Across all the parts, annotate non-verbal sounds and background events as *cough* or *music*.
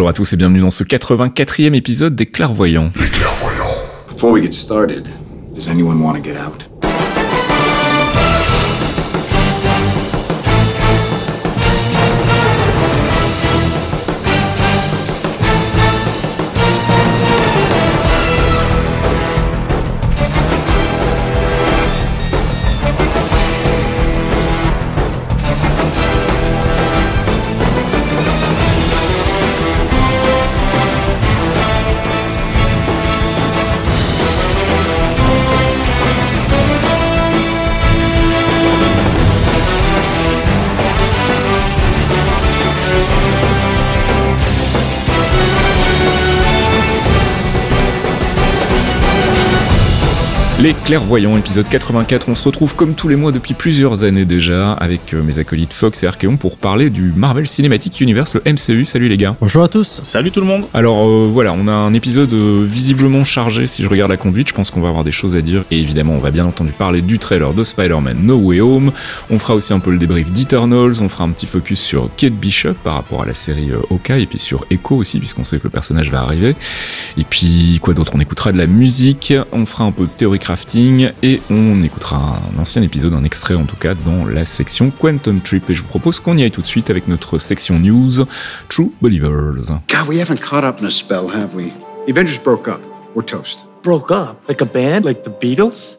Bonjour à tous et bienvenue dans ce 84e épisode des Clairvoyants. Les Clairvoyants, épisode 84, on se retrouve comme tous les mois depuis plusieurs années déjà avec euh, mes acolytes Fox et Archeon pour parler du Marvel Cinematic Universe, le MCU. Salut les gars. Bonjour à tous. Salut tout le monde. Alors euh, voilà, on a un épisode euh, visiblement chargé si je regarde la conduite, je pense qu'on va avoir des choses à dire et évidemment on va bien entendu parler du trailer de Spider-Man No Way Home, on fera aussi un peu le débrief d'Eternals, on fera un petit focus sur Kate Bishop par rapport à la série Hawkeye et puis sur Echo aussi puisqu'on sait que le personnage va arriver. Et puis quoi d'autre? On écoutera de la musique, on fera un peu de théorie crafting et on écoutera un ancien épisode, un extrait en tout cas dans la section Quantum Trip et je vous propose qu'on y aille tout de suite avec notre section news True Believers. God, we haven't caught up in a spell, have we? The Avengers broke up. We're toast. Broke up? Like a band? Like the Beatles?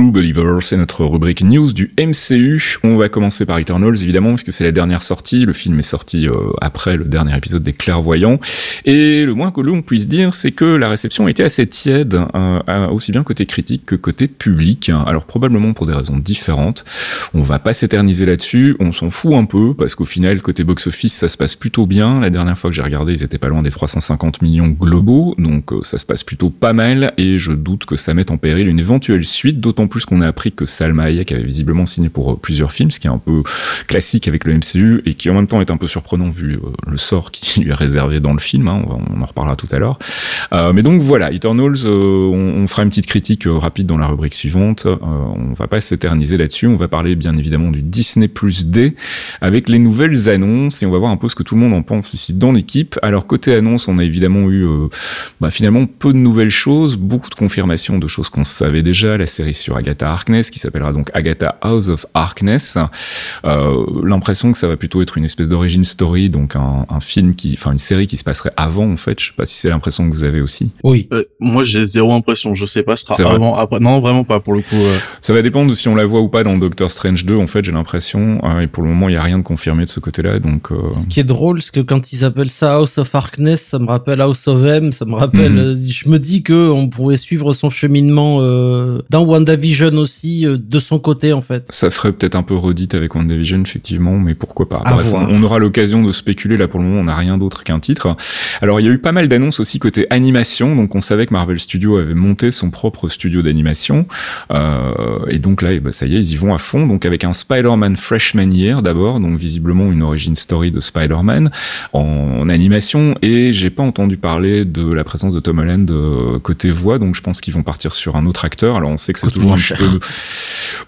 True Believers, c'est notre rubrique news du MCU. On va commencer par Eternals évidemment parce que c'est la dernière sortie. Le film est sorti euh, après le dernier épisode des Clairvoyants. Et le moins que l'on puisse dire, c'est que la réception été assez tiède, euh, aussi bien côté critique que côté public. Alors probablement pour des raisons différentes. On va pas s'éterniser là-dessus. On s'en fout un peu parce qu'au final côté box-office ça se passe plutôt bien. La dernière fois que j'ai regardé, ils étaient pas loin des 350 millions globaux, donc euh, ça se passe plutôt pas mal. Et je doute que ça mette en péril une éventuelle suite, d'autant plus qu'on a appris que Salma Hayek avait visiblement signé pour euh, plusieurs films, ce qui est un peu classique avec le MCU et qui en même temps est un peu surprenant vu euh, le sort qui *laughs* lui est réservé dans le film. Hein, on, en reparlera tout à l'heure. Euh, mais donc voilà, Eternals, on, fera une petite critique rapide dans la rubrique suivante. On va pas s'éterniser là-dessus. On va parler bien évidemment du Disney Plus D avec les nouvelles annonces et on va voir un peu ce que tout le monde en pense ici dans l'équipe. Alors côté annonce, on a évidemment eu bah, finalement peu de nouvelles choses, beaucoup de confirmations de choses qu'on savait déjà. La série sur Agatha Harkness qui s'appellera donc Agatha House of Harkness. Euh, L'impression que ça va plutôt être une espèce d'origin story, donc un, un film qui, enfin une série qui se passerait avant en fait. Je sais pas si c'est l'impression que vous avez aussi. Oui. Euh, moi j'ai zéro impression, je sais pas, ce sera vrai. avant, après. Non, vraiment pas pour le coup. euh. Ça va dépendre de si on la voit ou pas dans Doctor Strange 2. En fait, j'ai l'impression, euh, et pour le moment, il y a rien de confirmé de ce côté-là, donc. euh, Ce qui est drôle, c'est que quand ils appellent ça House of Harkness, ça me rappelle House of M, ça me rappelle. Mhm. Je me dis que on pourrait suivre son cheminement euh, dans WandaVision aussi euh, de son côté en fait. Ça ferait peut-être un peu redite avec WandaVision, effectivement, mais pourquoi pas. À Bref, on, aura l'occasion de spéculer. Là, pour le moment, on n'a rien d'autre qu'un titre. Alors, il y a eu pas mal d'annonces aussi côté animation. Donc, on savait que Marvel Studios avait monté son propre studio d'animation. Euh, et donc là, eh ben, ça y est, ils y vont à fond. Donc, avec un Spider-Man Freshman Year d'abord. Donc, visiblement, une origin story de Spider-Man en, en animation. Et j'ai pas entendu parler de la présence de Tom Holland euh, côté voix. Donc, je pense qu'ils vont partir sur un autre acteur. Alors, on sait que c'est toujours moins un cher. petit peu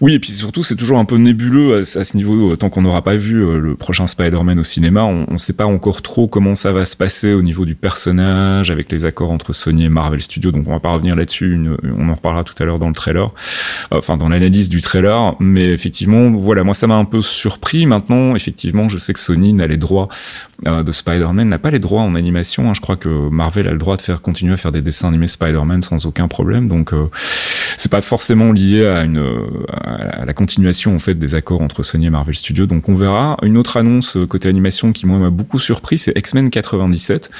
oui, et puis surtout, c'est toujours un peu nébuleux à, à ce niveau. euh, Tant qu'on n'aura pas vu euh, le prochain Spider-Man au cinéma, on ne sait pas encore trop comment ça va se passer au niveau du personnage, avec les accords entre Sony et Marvel Studios. Donc, on va pas revenir là-dessus. une- On en reparlera tout à l'heure dans le trailer, enfin dans l'analyse du trailer. Mais effectivement, voilà, moi ça m'a un peu surpris. Maintenant, effectivement, je sais que Sony n'a les droits euh, de Spider-Man, n'a pas les droits en animation. hein. Je crois que Marvel a le droit de faire continuer à faire des dessins animés Spider-Man sans aucun problème. Donc euh, c'est pas forcément lié à une à la continuation en fait des accords entre Sony et Marvel Studios. Donc on verra. Une autre annonce côté animation qui moi m'a beaucoup surpris, c'est X-Men 97.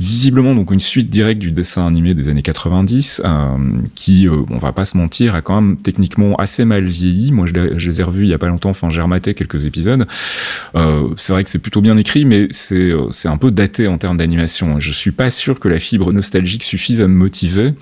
Visiblement donc une suite directe du dessin animé des années 90, euh, qui, euh, on va pas se mentir, a quand même techniquement assez mal vieilli. Moi, je, les ai revus il y a pas longtemps. Enfin, j'ai rematé quelques épisodes. Euh, c'est vrai que c'est plutôt bien écrit, mais c'est euh, un peu daté en termes d'animation. Je suis pas sûr que la fibre nostalgique suffise à me motiver.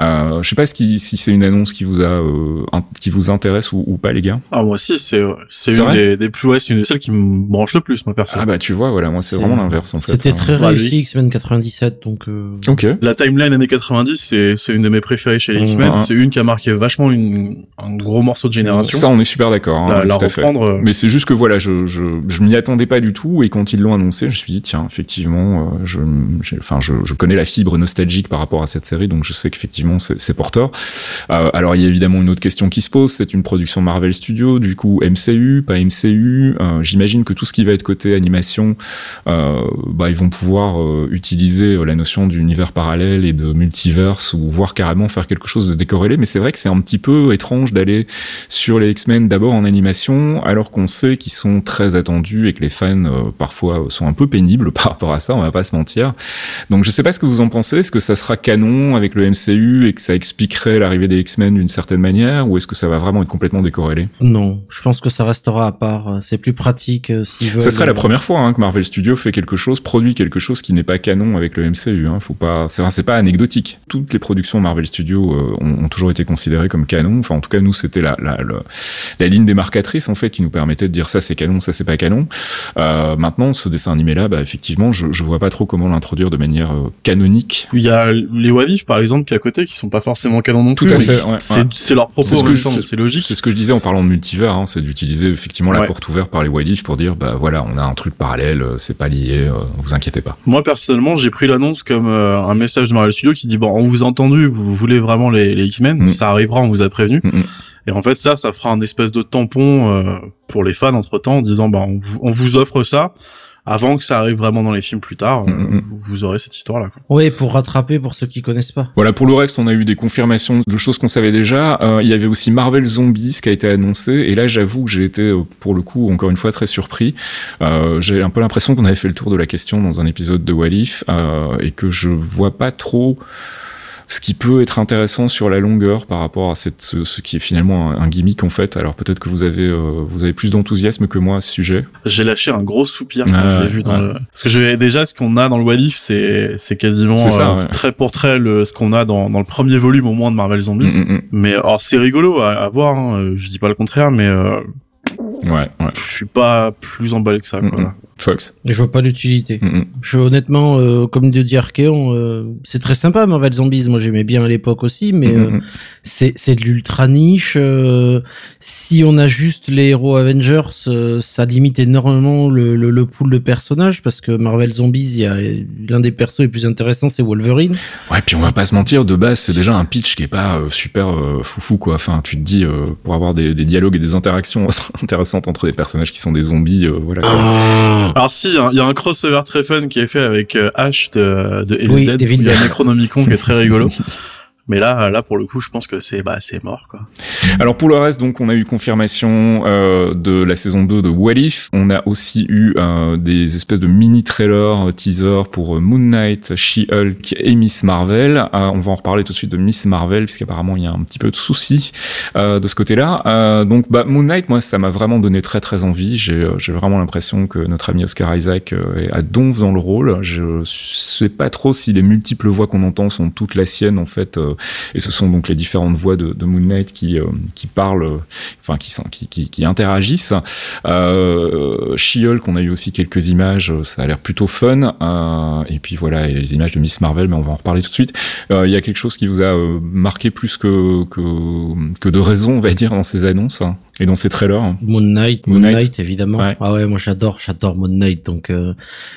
Euh, je sais pas si c'est une annonce qui vous a euh, qui vous intéresse ou, ou, pas, les gars? Ah moi aussi, c'est c'est une des, des, plus ouais, c'est une de celles qui me branche le plus, moi perso. Ah bah tu vois, voilà, moi c'est vraiment l'inverse en fait. C'était très hein. réussi X-Men 97, donc. Ok. La timeline années 90, c'est c'est une de mes préférées chez les X-Men. C'est une qui a marqué vachement une, un gros morceau de génération. Ça, on est super d'accord. Hein, la, la reprendre. Mais c'est juste que voilà, je je, je m'y attendais pas du tout et quand ils l'ont annoncé, je me suis dit tiens, effectivement, euh, je enfin je, je connais la fibre nostalgique par rapport à cette série, donc je sais qu'effectivement c'est porteur. Euh, alors il y a évidemment une autre question qui se pose, c'est une production Marvel Studios, du coup MCU, pas MCU. Euh, J'imagine que tout ce qui va être côté animation, euh, bah ils vont pouvoir euh, utiliser la notion d'univers parallèle et de multiverse ou voire carrément faire quelque chose de décorrélé. Mais c'est vrai que c'est un petit peu étrange d'aller sur les X-Men d'abord en animation, alors qu'on sait qu'ils sont très attendus et que les fans euh, parfois sont un peu pénibles *laughs* par rapport à ça. On va pas se mentir. Donc je sais pas ce que vous en pensez. Est-ce que ça sera canon avec le MCU et que ça expliquerait l'arrivée des X-Men d'une certaine manière, ou est-ce que ça va vraiment être complètement décorrélé? Non, je pense que ça restera à part. C'est plus pratique euh, s'ils veulent. Ça serait la première fois hein, que Marvel Studios fait quelque chose, produit quelque chose qui n'est pas canon avec le MCU. Hein. Faut pas, c'est pas anecdotique. Toutes les productions Marvel Studios euh, ont, ont, toujours été considérées comme canon. Enfin, en tout cas, nous, c'était la, la, la, la, ligne démarcatrice en fait qui nous permettait de dire ça c'est canon, ça c'est pas canon. Euh, maintenant, ce dessin animé là, bah, effectivement, je, je vois pas trop comment l'introduire de manière euh, canonique. Il y a les Wadif par exemple qui à côté qui sont pas forcément canon non Tout plus. à fait. Ouais, c'est leur propos. C'est logique. C'est ce que je disais en parlant de multivers, hein, c'est d'utiliser effectivement la porte ouverte par les Wadif pour dire bah voilà, on a un truc parallèle, c'est pas lié, euh, vous inquiétez pas. Moi personnellement, j'ai pris l'annonce comme euh, un message de Marvel Studios qui dit bon, on vous a entendu, vous voulez vraiment les, les X-Men, mm. ça arrivera, on vous a prévenu. Mm Et en fait, ça, ça fera un espèce de tampon euh, pour les fans entre temps, en disant bah on, on vous offre ça avant que ça arrive vraiment dans les films plus tard, mmh. vous aurez cette histoire-là. Oui, pour rattraper pour ceux qui connaissent pas. Voilà, pour le reste, on a eu des confirmations de choses qu'on savait déjà. Euh, il y avait aussi Marvel Zombies qui a été annoncé, et là, j'avoue que j'ai été, pour le coup, encore une fois, très surpris. Euh, j'ai un peu l'impression qu'on avait fait le tour de la question dans un épisode de Walif, euh, et que je vois pas trop ce qui peut être intéressant sur la longueur par rapport à cette, ce, ce qui est finalement un, un, gimmick en fait. Alors peut-être que vous avez euh, vous avez plus d'enthousiasme que moi à ce sujet. J'ai lâché un gros soupir quand ah, je l'ai vu dans le... parce que je, déjà ce qu'on a dans le Walif c'est c'est quasiment ça, euh, très pour très le ce qu'on a dans dans le premier volume au moins de Marvel Zombies. Mm, mm, mais alors c'est rigolo à, à voir. Hein, je dis pas le contraire, mais euh, ouais, ouais. je suis pas plus emballé que ça. Mm, Quoi, Fox. Je vois pas l'utilité. Mm -hmm. Je honnêtement, euh, comme de dit Archeon, euh, c'est très sympa Marvel Zombies. Moi j'aimais bien à l'époque aussi, mais mm -hmm. euh, c'est c'est de l'ultra niche. euh, si on a juste les héros Avengers, euh, ça limite énormément le, le, le pool de personnages parce que Marvel Zombies, il y a l'un des persos les plus intéressants, c'est Wolverine. Ouais, puis on va pas se mentir, de base c'est déjà un pitch qui est pas euh, super euh, foufou quoi. Enfin, tu te dis euh, pour avoir des, des, dialogues et des interactions *laughs* intéressantes entre des personnages qui sont des zombies, euh, voilà. Quoi. Alors si, il y a un crossover très fun qui est fait avec euh, Ash de, de Evil oui, Dead, il y a Necronomicon qui est très rigolo. *laughs* Mais là, là pour le coup, je pense que c'est bah c'est mort quoi. Alors pour le reste, donc on a eu confirmation euh, de la saison 2 de What If. On a aussi eu euh, des espèces de mini trailers, euh, teasers pour Moon Knight, She-Hulk et Miss Marvel. Euh, on va en reparler tout de suite de Miss Marvel puisqu'apparemment il y a un petit peu de soucis euh, de ce côté-là. donc bah Moon Knight, moi ça m'a vraiment donné très très envie. J'ai j'ai vraiment l'impression que notre ami Oscar Isaac est à donf dans le rôle. Je sais pas trop si les multiples voix qu'on entend sont toutes la sienne en fait et ce sont donc les différentes voix de, de Moon Knight qui euh, qui parlent, enfin qui, qui, qui, qui interagissent. Euh, She-Hulk, on a eu aussi quelques images, ça a l'air plutôt fun. Euh, et puis voilà, et les images de Miss Marvel, mais on va en reparler tout de suite. Euh, il y a quelque chose qui vous a marqué plus que, que que de raison, on va dire, dans ces annonces hein, et dans ces trailers. Moon Knight, Moon, Moon Knight, Knight, évidemment. Ouais. Ah ouais, moi j'adore, j'adore Moon Knight. Donc euh...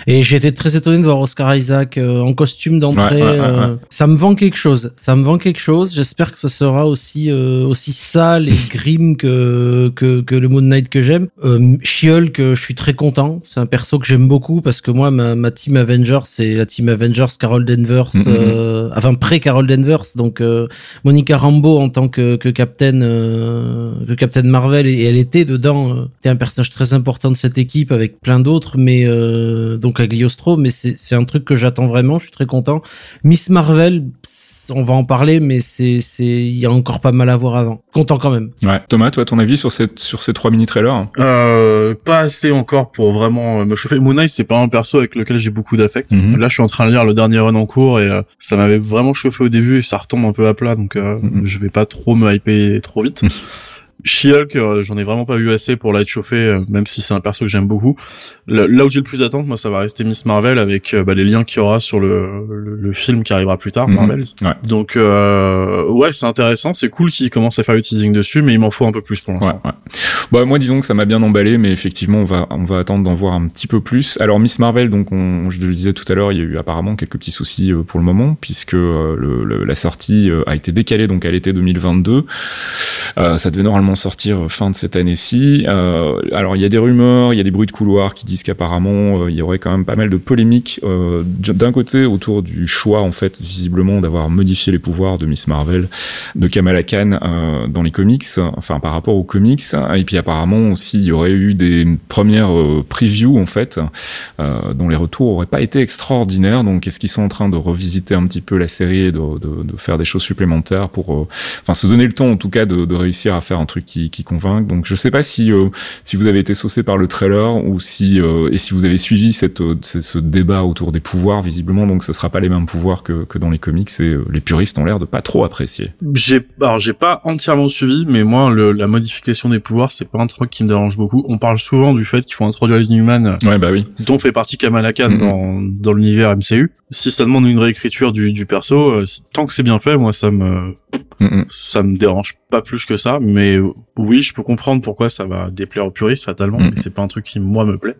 et j'ai été très étonné de voir Oscar Isaac en costume d'entrée. Ouais, ouais, ça me vend quelque chose. Ça me vend grand quelque chose. J'espère que ce sera aussi euh, aussi sale et *laughs* grim que, que que le Moon Knight que j'aime. Euh, que je suis très content. C'est un perso que j'aime beaucoup parce que moi ma, ma team Avengers c'est la team Avengers Carol Danvers, mm-hmm. euh, enfin pré Carol Danvers. Donc euh, Monica Rambeau en tant que que Captain que Captain Marvel et, elle était dedans. C'était un personnage très important de cette équipe avec plein d'autres, mais donc à Gliostro. Mais c'est c'est un truc que j'attends vraiment. Je suis très content. Miss Marvel on va en parler, mais c'est, c'est, il y a encore pas mal à voir avant. Content quand même. Ouais. Thomas, toi, ton avis sur cette, sur ces trois mini trailers euh, Pas assez encore pour vraiment euh, me chauffer. Moon Knight, c'est pas un perso avec lequel j'ai beaucoup d'affect. Mhm. Là, je suis en train de lire le dernier run en cours et euh, ça m'avait vraiment chauffé au début et ça retombe un peu à plat, donc euh, mhm. je vais pas trop me hyper trop vite. *laughs* She-Hulk, euh, j'en ai vraiment pas vu assez pour l'être chauffé, euh, même si c'est un perso que j'aime beaucoup. là où j'ai le plus d'attente, moi, ça va rester Miss Marvel avec euh, bah, les liens qu'il y aura sur le, le, film qui arrivera plus tard, mhm. Marvels. Donc, ouais, c'est intéressant, c'est cool qu'il commence à faire le teasing dessus, mais il m'en faut un peu plus pour l'instant. Ouais, Bah, moi, disons que ça m'a bien emballé, mais effectivement, on va, on va attendre d'en voir un petit peu plus. Alors, Miss Marvel, donc, on, je le disais tout à l'heure, il y a eu apparemment quelques petits soucis pour le moment, puisque le, la sortie a été décalée donc à l'été 2022. ça devait normalement sortir fin de cette année-ci. Euh, alors il y a des rumeurs, il y a des bruits de couloir qui disent qu'apparemment euh, il y aurait quand même pas mal de polémiques euh, d'un côté autour du choix en fait visiblement d'avoir modifié les pouvoirs de Miss Marvel, de Kamala Khan euh, dans les comics, enfin par rapport aux comics, et puis apparemment aussi il y aurait eu des premières previews en fait dont les retours auraient pas été extraordinaires. Donc est-ce qu'ils sont en train de revisiter un petit peu la série et de, faire des choses supplémentaires pour, enfin se donner le temps en tout cas de réussir à faire un truc qui, qui convainc. Donc je sais pas si euh, si vous avez été saucé par le trailer ou si euh, et si vous avez suivi cette, euh, ce débat autour des pouvoirs visiblement. Donc ce sera pas les mêmes pouvoirs que, que dans les comics et les puristes ont l'air de pas trop apprécier. J'ai alors j'ai pas entièrement suivi, mais moi le, la modification des pouvoirs c'est pas un truc qui me dérange beaucoup. On parle souvent du fait qu'il faut introduire les Inhumans. Ouais bah oui. Dont fait partie Kamala Khan mm-hmm. dans dans l'univers MCU. Si ça demande une réécriture du, du perso, tant que c'est bien fait, moi ça me ça me dérange pas plus que ça, mais oui, je peux comprendre pourquoi ça va déplaire aux puristes fatalement, mais c'est pas un truc qui moi me plaît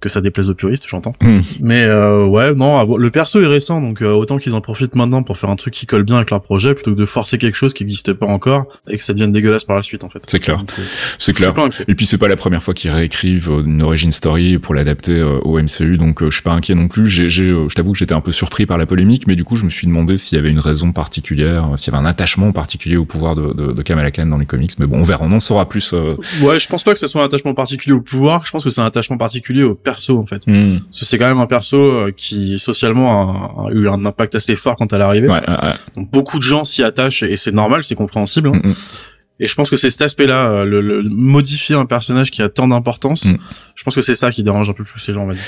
que ça déplaise aux puristes, j'entends. Hmm. Mais euh, ouais, non, le perso est récent, donc euh, autant qu'ils en profitent maintenant pour faire un truc qui colle bien avec leur projet, plutôt que de forcer quelque chose qui n'existe pas encore et que ça devienne dégueulasse par la suite, en fait. C'est clair. Euh, c'est clair. Et puis c'est pas la première fois qu'ils réécrivent une origin story pour l'adapter au MCU, donc je suis pas inquiet non plus. J'ai, je t'avoue que j'étais un peu surpris par la polémique, mais du coup je me suis demandé s'il y avait une raison particulière, s'il y avait un attachement particulier au pouvoir de, de, de Kamala Khan dans les comics. Mais bon, on verra, on en saura plus. Ouais, je pense pas que ce soit un attachement particulier au pouvoir. Je pense que c'est un attachement particulier au perso en fait. Hmm. C'est quand même un perso euh, qui socialement a, eu un impact assez fort quand elle est arrivée. Donc beaucoup de gens s'y attachent et c'est normal, c'est compréhensible. Hein. Hmm, hmm. Et je pense que c'est cet aspect-là, euh, le, le, modifier un personnage qui a tant d'importance. Mm. Je pense que c'est ça qui dérange un peu plus les gens, on va dire.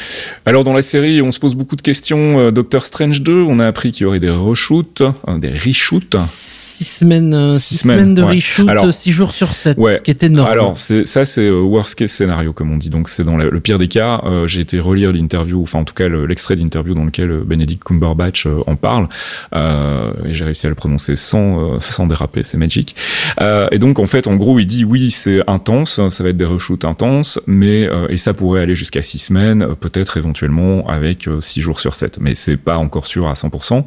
Alors dans la série, on se pose beaucoup de questions. Euh, Doctor Strange 2, on a appris qu'il y aurait des reshoots, euh, des reshoots. Six semaines, six, semaines, de reshoot, six jours sur sept, ce qui est énorme. Alors c'est ça, c'est worst case scénario comme on dit. Donc c'est dans le pire des cas. J'ai été relire l'interview, enfin en tout cas l'extrait d'interview dans lequel Benedict Cumberbatch en parle. et j'ai réussi à le prononcer sans sans déraper, c'est magique. et donc en fait, en gros, il dit oui, c'est intense, ça va être des reshoots intenses, mais euh, et ça pourrait aller jusqu'à six semaines, euh, peut-être éventuellement avec euh, six jours sur 7, mais c'est pas encore sûr à 100%.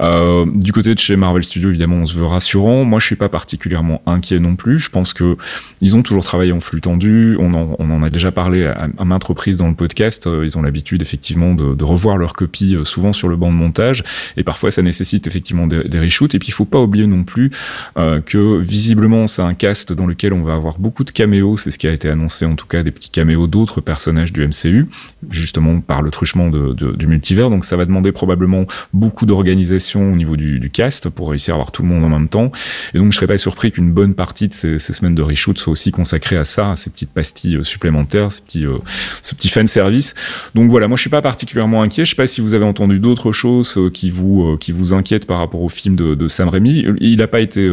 Euh, du côté de chez Marvel Studios, évidemment, on se veut rassurant. Moi, je suis pas particulièrement inquiet non plus. Je pense que ils ont toujours travaillé en flux tendu. On en, on en a déjà parlé à, maintes reprises dans le podcast. Ils ont l'habitude effectivement de, de, revoir leurs copies souvent sur le banc de montage, et parfois ça nécessite effectivement des, des reshoots. Et puis il faut pas oublier non plus que visiblement c'est un cast dans lequel on va avoir beaucoup de caméos, c'est ce qui a été annoncé en tout cas, des petits caméos d'autres personnages du MCU, justement par le truchement de, du multivers, donc ça va demander probablement beaucoup d'organisation au niveau du, cast pour réussir à avoir tout le monde en même temps, et donc je serais pas surpris qu'une bonne partie de ces, semaines de reshoot soit aussi consacrée à ça, à ces petites pastilles euh, supplémentaires, ces petits, euh, ce petit fan service. Donc voilà, moi je suis pas particulièrement inquiet, je sais pas si vous avez entendu d'autres choses euh, qui vous qui vous inquiètent par rapport au film de, de Sam Raimi. Il n'a pas été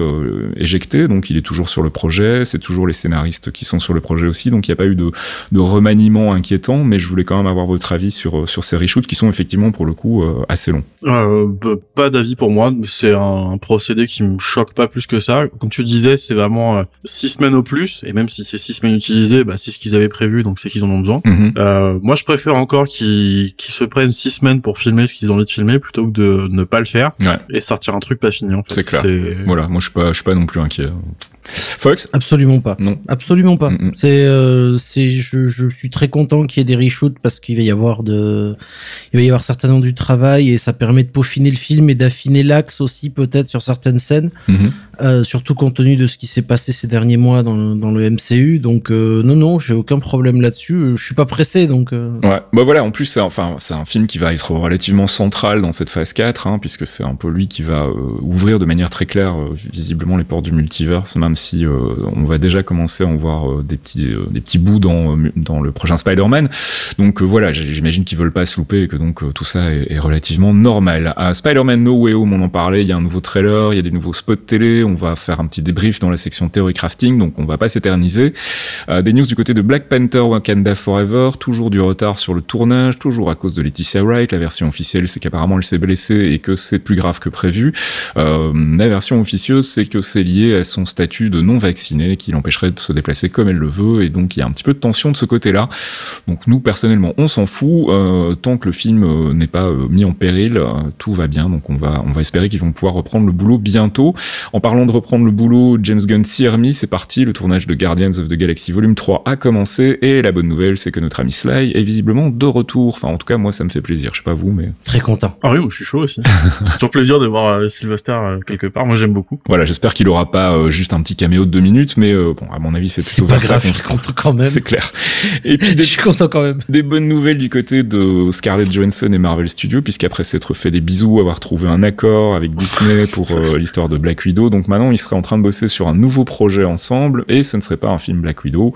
éjecté, donc il est toujours sur le projet, c'est toujours les scénaristes qui sont sur le projet aussi, donc il n'y a pas eu de, de remaniement inquiétant, mais je voulais quand même avoir votre avis sur, sur ces reshoots qui sont effectivement pour le coup assez longs. Euh, bah, pas d'avis pour moi, c'est un, procédé qui me choque pas plus que ça. Comme tu disais, c'est vraiment six semaines au plus, et même si c'est six semaines utilisées, bah, c'est ce qu'ils avaient prévu, donc c'est qu'ils en ont besoin. Euh, moi, je préfère encore qu'ils se prennent six semaines pour filmer ce qu'ils ont envie de filmer plutôt que de ne pas le faire et sortir un truc pas fini. En fait. C'est clair. Voilà, moi je suis pas, je suis pas non plus inquiet. Fox Absolument pas. Non. Absolument pas. C'est, euh, c'est, je, je, suis très content qu'il y ait des reshoots parce qu'il va y avoir de, il va y avoir certainement du travail et ça permet de peaufiner le film et d'affiner l'axe aussi peut-être sur certaines scènes, mhm. euh, surtout compte tenu de ce qui s'est passé ces derniers mois dans le, dans le MCU. Donc euh, non non, j'ai aucun problème là-dessus. Je suis pas pressé donc. Ouais. Bah voilà. En plus c'est enfin c'est un film qui va être relativement central dans cette phase 4 hein, puisque c'est un peu lui qui va ouvrir de manière très claire visiblement les portes du multiverse même si euh, on va déjà commencer à en voir euh, des petits euh, des petits bouts dans dans le prochain Spider-Man. Donc voilà, j'imagine qu'ils veulent pas se louper et que donc tout ça est, relativement normal. À Spider-Man No Way Home, on en parlait, il y a un nouveau trailer, il y a des nouveaux spots télé, on va faire un petit débrief dans la section Theory Crafting, donc on va pas s'éterniser. des news du côté de Black Panther Wakanda Forever, toujours du retard sur le tournage, toujours à cause de Leticia Wright. La version officielle, c'est qu'apparemment elle s'est blessée et que c'est plus grave que prévu. la version officieuse, c'est que c'est lié à son statut de non vacciné qui l'empêcherait de se déplacer comme elle le veut et donc il y a un petit peu de tension de ce côté-là. Donc nous personnellement on s'en fout euh, tant que le film euh, n'est pas euh, mis en péril, tout va bien donc on va on va espérer qu'ils vont pouvoir reprendre le boulot bientôt. En parlant de reprendre le boulot, James Gunn s'y remis, c'est parti, le tournage de Guardians of the Galaxy Volume 3 a commencé et la bonne nouvelle c'est que notre ami Sly est visiblement de retour. Enfin en tout cas moi ça me fait plaisir, je sais pas vous mais très content. Ah oui, moi je suis chaud aussi. *laughs* c'est toujours plaisir de voir Sylvester quelque part, moi j'aime beaucoup. Voilà, j'espère qu'il aura pas juste un petit caméo de deux minutes, mais euh, bon, à mon avis, c'est plutôt pas grave, je content quand même. *laughs* C'est clair. *laughs* Et puis, je suis content quand même. Des bonnes nouvelles du côté de Scarlett Johansson et Marvel Studios, puisqu'après s'être fait des bisous, avoir trouvé un accord avec Disney pour euh, *laughs* l'histoire de Black Widow, donc maintenant, ils seraient en train de bosser sur un nouveau projet ensemble, et ce ne serait pas un film Black Widow,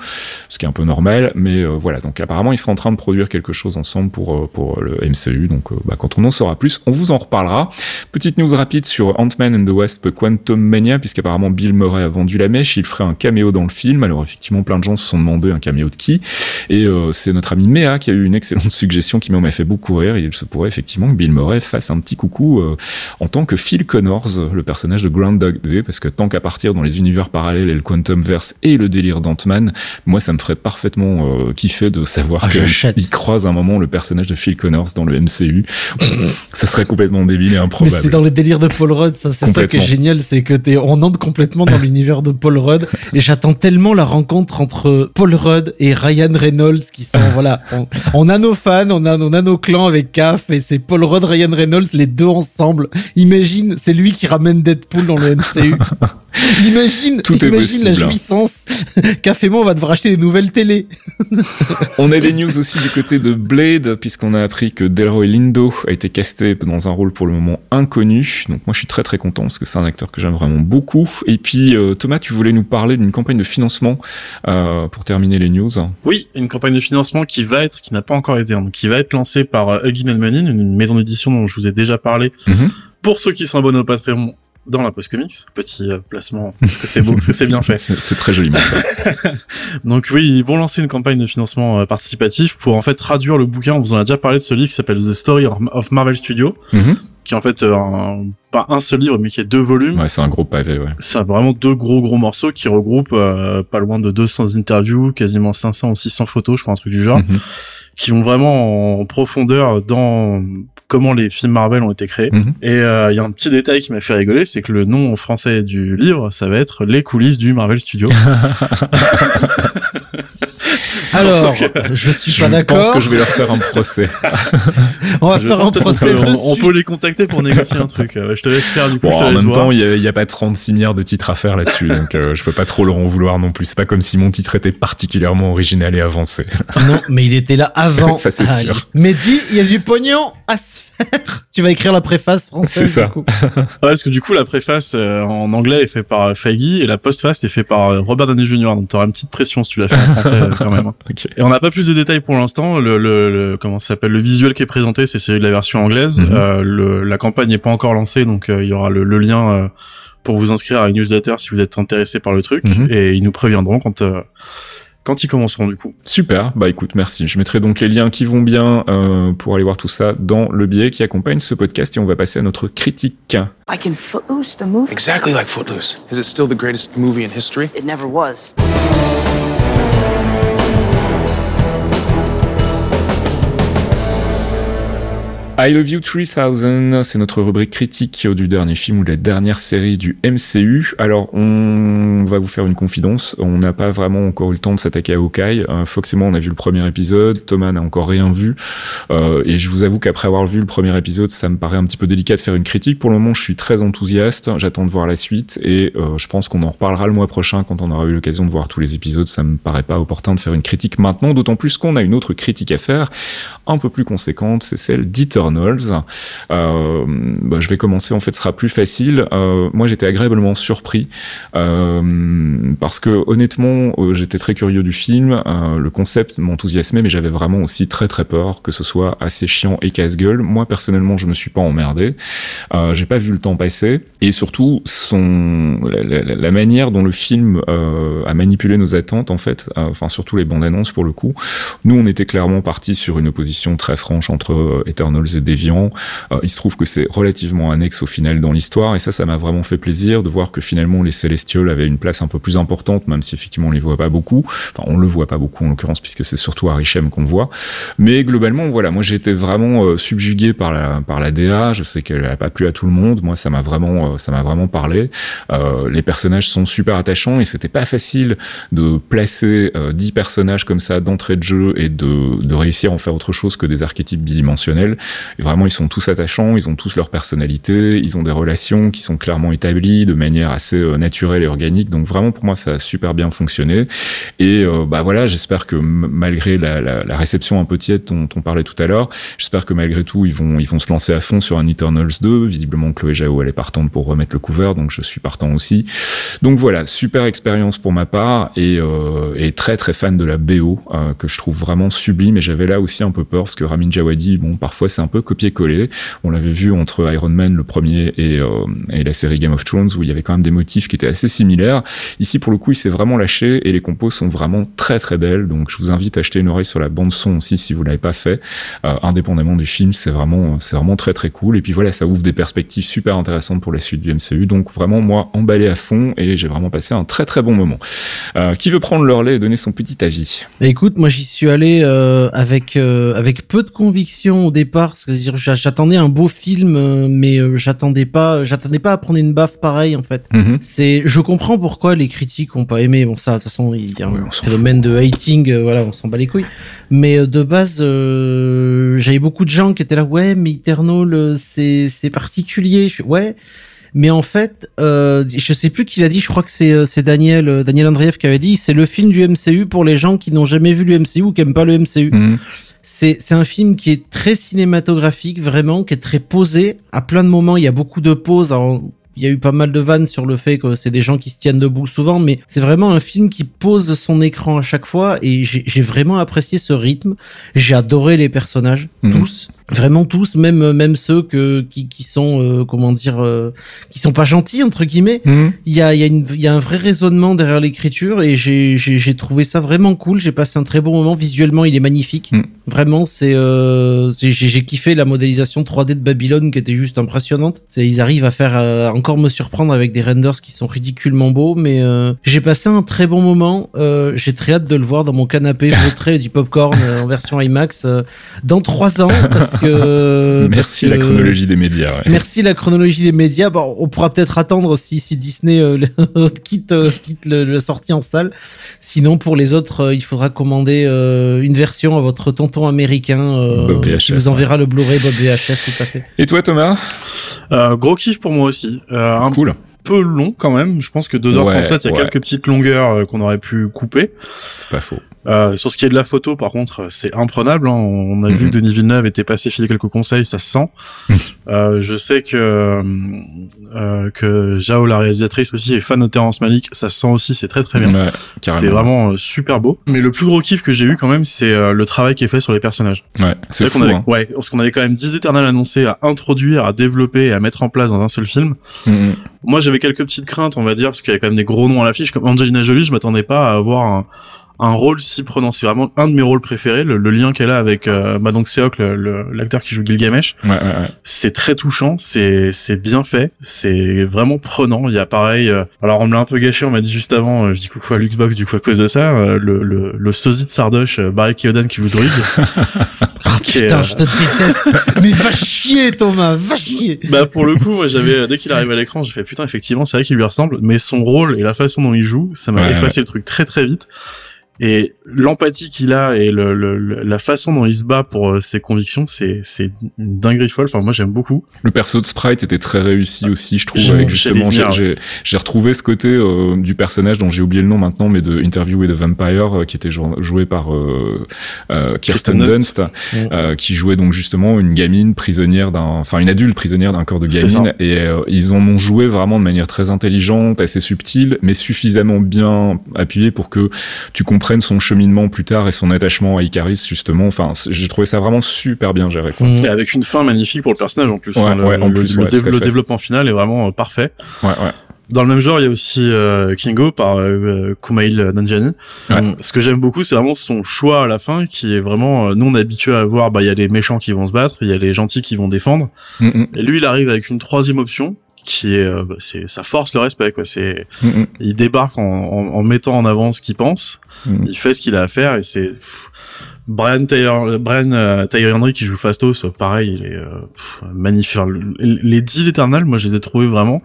ce qui est un peu normal, mais euh, voilà. Donc apparemment, ils seraient en train de produire quelque chose ensemble pour pour le MCU. Donc bah, quand on en saura plus, on vous en reparlera. Petite news rapide sur Ant-Man and the Wasp Quantum Mania, puisqu'apparemment Bill Murray a vendu la mèche il ferait un caméo dans le film. Alors effectivement, plein de gens se sont demandé un caméo de qui. Et euh, c'est notre ami Méa qui a eu une excellente *laughs* suggestion qui m'a fait beaucoup rire. il se pourrait effectivement que Bill Murray fasse un petit coucou euh, en tant que Phil Connors, le personnage de Groundhog Day, parce que tant qu'à partir dans les univers parallèles et le Quantum Verse et le délire d'Ant-Man, moi ça me ferait parfaitement euh, kiffer de savoir ah, qu'il croise un moment le personnage de Phil Connors dans le MCU. *coughs* ça serait complètement débile et improbable. Mais c'est dans le délire de Paul Rudd, ça c'est ça qui est génial, c'est que t'es on entre complètement dans l'univers *laughs* de Paul Rudd. Et j'attends tellement la rencontre entre Paul Rudd et Ryan Reynolds qui sont *laughs* voilà on, a nos fans on a on a nos clans avec CAF et c'est Paul Rudd Ryan Reynolds les deux ensemble. Imagine c'est lui qui ramène Deadpool dans le MCU *laughs* imagine Tout imagine la hein. jouissance. CAF et moi on va devoir acheter des nouvelles télé. On a des news aussi du côté de Blade puisqu'on a appris que Delroy Lindo a été casté dans un rôle pour le moment inconnu. Donc moi je suis très très content parce que c'est un acteur que j'aime vraiment beaucoup. Et puis euh, Thomas tu voulais nous parler d'une campagne de financement euh, pour terminer les news. Oui, une campagne de financement qui va être, qui n'a pas encore été, donc qui va être lancée par euh, Huggin Manin, une maison d'édition dont je vous ai déjà parlé. Mhm. Pour ceux qui sont abonnés au Patreon, dans la post comics. Petit euh, placement, parce que c'est beau, parce que c'est bien fait. *laughs* C'est très joli. *laughs* Donc oui, ils vont lancer une campagne de financement participatif pour en fait traduire le bouquin. On vous en a déjà parlé de ce livre qui s'appelle The Story of Marvel Studios, mhm qui est en fait euh, un, pas un seul livre, mais qui est deux volumes. Ouais, c'est un gros pavé, ouais. C'est vraiment deux gros gros morceaux qui regroupent euh, pas loin de 200 interviews, quasiment 500 ou 600 photos, je crois, un truc du genre, mhm. qui vont vraiment en profondeur dans comment les films Marvel ont été créés. Mhm. Et euh, il y a un petit détail qui m'a fait rigoler, c'est que le nom français du livre, ça va être Les coulisses du Marvel Studio. *laughs* Alors, je suis pas d'accord. Je pense que je vais leur faire un procès. *laughs* on va faire un procès. On, peut les contacter pour négocier un truc. je te laisse faire du coup. en même temps, il y, a pas 36 milliards de titres à faire là-dessus, *laughs* donc euh, je peux pas trop leur en vouloir non plus. C'est pas comme si mon titre était particulièrement original et avancé. non, mais il était là avant. *laughs* Ça c'est sûr. Mais dis, il y a du pognon à se *laughs* tu vas écrire la préface française. C'est ça. Du coup. *laughs* ouais, parce que du coup, la préface euh, en anglais est faite par euh, Faggy et la postface est faite par euh, Robert Downey Jr. Donc t'auras une petite pression si tu l'as fait en français *laughs* quand même. Et on n'a pas plus de détails pour l'instant. Le, le, comment ça s'appelle? Le visuel qui est présenté, c'est celui de la version anglaise. Mhm. le, la campagne n'est pas encore lancée, donc il y aura le, lien pour vous inscrire à une newsletter si vous êtes intéressé par le truc, mhm. et ils nous préviendront quand quand ils commenceront du coup. Super, bah écoute, merci. Je mettrai donc les liens qui vont bien euh, pour aller voir tout ça dans le billet qui accompagne ce podcast et on va passer à notre critique. Like in Footloose, the movie? Exactly like Footloose. Is it still the greatest movie in history? It never was. I Love You 3000, c'est notre rubrique critique du dernier film ou de la dernière série du MCU. Alors, on va vous faire une confidence. On n'a pas vraiment encore eu le temps de s'attaquer à Hawkeye. Fox et moi, on a vu le premier épisode. Thomas n'a encore rien vu. Euh, et je vous avoue qu'après avoir vu le premier épisode, ça me paraît un petit peu délicat de faire une critique. Pour le moment, je suis très enthousiaste. J'attends de voir la suite. Et euh, je pense qu'on en reparlera le mois prochain quand on aura eu l'occasion de voir tous les épisodes. Ça me paraît pas opportun de faire une critique maintenant. D'autant plus qu'on a une autre critique à faire, un peu plus conséquente. C'est celle d'Eternals. Euh, bah, je vais commencer, en fait, ce sera plus facile. Euh, moi, j'étais agréablement surpris euh, parce que honnêtement, j'étais très curieux du film. Le concept m'enthousiasmait, mais j'avais vraiment aussi très très peur que ce soit assez chiant et casse-gueule. Moi, personnellement, je me suis pas emmerdé. J'ai pas vu le temps passer et surtout la manière dont le film a manipulé nos attentes, en fait. enfin, surtout les bandes annonces pour le coup. Nous, on était clairement parti sur une opposition très franche entre Eternals déviant. Euh, il se trouve que c'est relativement annexe au final dans l'histoire, et ça, ça m'a vraiment fait plaisir de voir que finalement les Célestials avaient une place un peu plus importante, même si effectivement on les voit pas beaucoup. Enfin, on le voit pas beaucoup en l'occurrence, puisque c'est surtout Arishem qu'on voit. Mais globalement, voilà, moi j'ai été vraiment euh, subjugué par la par la DA. Je sais qu'elle a pas plu à tout le monde. Moi, ça m'a vraiment euh, ça m'a vraiment parlé. les personnages sont super attachants et c'était pas facile de placer 10 personnages comme ça d'entrée de jeu et de, de réussir à en faire autre chose que des archétypes bidimensionnels. Et vraiment, ils sont tous attachants, ils ont tous leur personnalité, ils ont des relations qui sont clairement établies de manière assez euh, naturelle et organique. Donc vraiment, pour moi, ça a super bien fonctionné. Et euh, bah voilà, j'espère que malgré la, réception un peu tiède dont on parlait tout à l'heure, j'espère que malgré tout, ils vont ils vont se lancer à fond sur un Eternals 2. Visiblement, Chloé Zhao, elle est partante pour remettre le couvert, donc je suis partant aussi. Donc voilà, super expérience pour ma part et, euh, très très fan de la BO que je trouve vraiment sublime. Et j'avais là aussi un peu peur parce que Ramin Djawadi, bon, parfois c'est un peu copier-coller. On l'avait vu entre Iron Man le premier et, euh, et la série Game of Thrones où il y avait quand même des motifs qui étaient assez similaires. Ici pour le coup il s'est vraiment lâché et les compos sont vraiment très très belles. Donc je vous invite à acheter une oreille sur la bande son aussi si vous l'avez pas fait. Euh, indépendamment du film, c'est vraiment c'est vraiment très très cool. Et puis voilà, ça ouvre des perspectives super intéressantes pour la suite du MCU. Donc vraiment moi emballé à fond et j'ai vraiment passé un très très bon moment. Euh, qui veut prendre leur lait et donner son petit avis? Bah, Écoute, moi j'y suis allé avec avec peu de conviction au départ. C'est-à-dire j'attendais un beau film, euh, mais euh, j'attendais pas, j'attendais pas à prendre une baffe pareille en fait. Mhm. C'est, je comprends pourquoi les critiques ont pas aimé. Bon ça, de toute façon, il y a un phénomène de hating, euh, voilà, on s'en bat les couilles. Mais de base, j'avais beaucoup de gens qui étaient là, ouais, mais Eternal, c'est c'est particulier. Je, ouais. Mais en fait, euh, je sais plus qui l'a dit. Je crois que c'est c'est Daniel Daniel Andreev qui avait dit. C'est le film du MCU pour les gens qui n'ont jamais vu le MCU ou qui aiment pas le MCU. Mhm. C'est un film qui est très cinématographique, vraiment, qui est très posé. À plein de moments, il y a beaucoup de pauses. Alors, il y a eu pas mal de vannes sur le fait que c'est des gens qui se tiennent debout souvent, mais c'est vraiment un film qui pose son écran à chaque fois et j'ai vraiment apprécié ce rythme. J'ai adoré les personnages, mhm. tous vraiment tous même même ceux que qui, qui sont euh, comment dire euh, qui sont pas gentils entre guillemets. Mhm. il y a il y a une il y a un vrai raisonnement derrière l'écriture et j'ai j'ai trouvé ça vraiment cool. J'ai passé un très bon moment. Visuellement il est magnifique. Mhm. vraiment c'est euh, j'ai kiffé la modélisation 3D de Babylone qui était juste impressionnante. Ils arrivent à faire euh, encore me surprendre avec des renders qui sont ridiculement beaux mais j'ai passé un très bon moment. J'ai très hâte de le voir dans mon canapé *laughs* vautré du popcorn en version IMAX dans trois ans parce que *laughs* merci la chronologie des médias. Merci la chronologie des médias. Bon, on pourra peut-être attendre si, si Disney euh, *laughs* quitte euh, quitte le, la sortie en salle. Sinon, pour les autres, euh, il faudra commander une version à votre tonton américain Bob VHS, qui vous enverra le Blu-ray Bob VHS tout à fait. Et toi, Thomas? Gros kiff pour moi aussi. Un cool peu long quand même. Je pense que 2h37, il y a quelques petites longueurs qu'on aurait pu couper. C'est pas faux. Euh, sur ce qui est de la photo, par contre, c'est imprenable. Hein. On a vu que Denis Villeneuve était passé filer quelques conseils, ça se sent. euh, je sais que euh, que Jao, la réalisatrice aussi, est fan de Terrence Malick. Ça se sent aussi, c'est très très bien. Ouais, c'est vraiment euh, super beau. Mais le plus gros kiff que j'ai eu quand même, c'est euh, le travail qui est fait sur les personnages. Ouais, c'est fou. qu'on avait, hein. ouais, parce qu'on avait quand même 10 éternels annoncés à introduire, à développer et à mettre en place dans un seul film. Mhm. Moi, j'avais quelques petites craintes, on va dire, parce qu'il y a quand même des gros noms à l'affiche. Comme Angelina Jolie, je m'attendais pas à avoir un, un rôle si prenant. C'est vraiment un de mes rôles préférés, le, le lien qu'elle a avec euh, bah donc Seok, le- le- l'acteur qui joue Gilgamesh. Ouais, ouais, ouais. C'est très touchant, c'est c'est bien fait, c'est vraiment prenant. Il y a pareil. euh, alors on me l'a un peu gâché, on m'a dit juste avant. euh, je dis coucou à Luxbox du coup à cause de ça. euh, le le, le sosie de Sardoche, euh, Barry Keoghan qui joue Druid. *laughs* Ah *laughs* putain, euh, je te déteste. Mais va chier, Thomas, va chier. Bah pour le coup, moi j'avais dès qu'il arrive à l'écran, j'ai fait putain effectivement c'est vrai qu'il lui ressemble, mais son rôle et la façon dont il joue, ça m'a Ouais, effacé le truc très très vite. Et l'empathie qu'il a et le, le- le- la façon dont il se bat pour euh, ses convictions, c'est c'est une dinguerie folle. Enfin moi j'aime beaucoup. Le perso de Sprite était très réussi aussi, je trouve. Avec justement, j'ai venir, j'ai- j'ai retrouvé ce côté euh, du personnage dont j'ai oublié le nom maintenant, mais de Interview with the Vampire, euh, qui était jou- joué par euh, euh, Kirsten Dunst, Mm. euh, qui jouait donc justement une gamine prisonnière d'un, enfin une adulte prisonnière d'un corps de gamine, et euh, ils en ont joué vraiment de manière très intelligente, assez subtile, mais suffisamment bien appuyée pour que tu comprennes son cheminement plus tard et son attachement à Icaris justement. Enfin, c'est- j'ai trouvé ça vraiment super bien géré. Quoi. Mm. Et avec une fin magnifique pour le personnage en plus. Ouais, le, ouais, en le- plus, le, ouais, dév- tout à le fait. développement final est vraiment euh, parfait. Ouais, ouais. Dans le même genre, il y a aussi euh, Kingo par euh, Kumail Nanjiani. Ouais. Mm. Ce que j'aime beaucoup, c'est vraiment son choix à la fin, qui est vraiment, euh, nous on est habitué à voir, bah il y a les méchants qui vont se battre, il y a les gentils qui vont défendre. Mm, mm, Et lui, il arrive avec une troisième option, qui est, euh, bah, c'est, ça force le respect, quoi. C'est, mm, mm. il débarque en, en, en mettant en avant ce qu'il pense, Mm. il fait ce qu'il a à faire, et c'est pff, Brian Tyler, Brian euh, Tyree Henry qui joue Fastos, pareil, il est euh, pff, magnifique. Les dix éternels, moi, je les ai trouvés vraiment.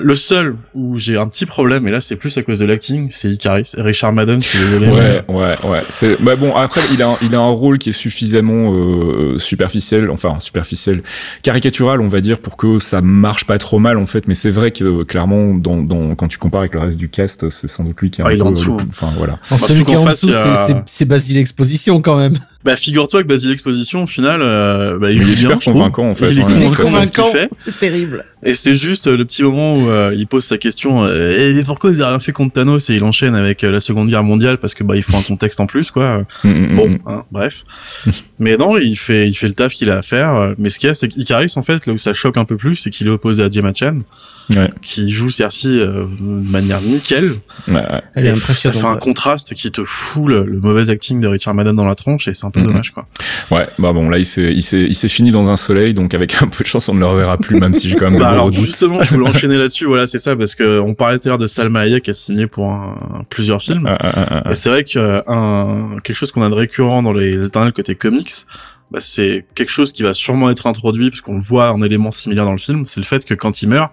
Le seul où j'ai un petit problème, et là c'est plus à cause de l'acting, c'est Icaris. Richard Madden, je suis désolé. Ouais, ouais, ouais. C'est, bah bon, après, il a, un- il a un rôle qui est suffisamment euh, superficiel, enfin superficiel, caricatural, on va dire, pour que ça marche pas trop mal en fait. Mais c'est vrai que euh, clairement, dans, dans, quand tu compares avec le reste du cast, c'est sans doute lui qui est un Ah, il est peu en le dessous. plus- Enfin voilà. En Bah, celui qui est en dessous, il a- c'est- c'est- c'est Basile Exposition quand même. Bah figure-toi que Basile Exposition, au final, euh, bah, il, est super convaincant, en fait, Il est ouais. Est convaincant dans ce qu'il convaincant, fait. c'est terrible. Et c'est juste euh, le petit moment où euh, il pose sa question euh, et pourquoi ils n'ont rien fait contre Thanos et il enchaîne avec euh, la Seconde Guerre mondiale parce que bah il faut un contexte en plus quoi. Mm, mm, Bon, mm. hein, bref. mais non, il fait il fait le taf qu'il a à faire. Mais ce qu'il y a, c'est qu'Icaris en fait là où ça choque un peu plus, c'est qu'il est opposé à Gemma Chan Ouais, qui joue Cersei euh, de manière nickel. ouais, ouais. Elle est Et Ça impressionnante. fait un contraste qui te fout le, le mauvais acting de Richard Madden dans la tronche et c'est un peu Mhm. dommage quoi. Ouais, bah bon, là, il s'est, il s'est, il s'est fini dans un soleil, donc avec un peu de chance, on ne le reverra plus, même si j'ai quand même *laughs* Bah alors justement, je voulais *laughs* enchaîner là-dessus. Voilà, c'est ça parce que on parlait tout à l'heure de Salma Hayek qui a signé pour un- plusieurs films. Ah, ah, ah, ah. Et c'est vrai que un quelque chose qu'on a de récurrent dans les éternels côté comics, bah, c'est quelque chose qui va sûrement être introduit parce qu'on le voit en élément similaire dans le film. C'est le fait que quand il meurt,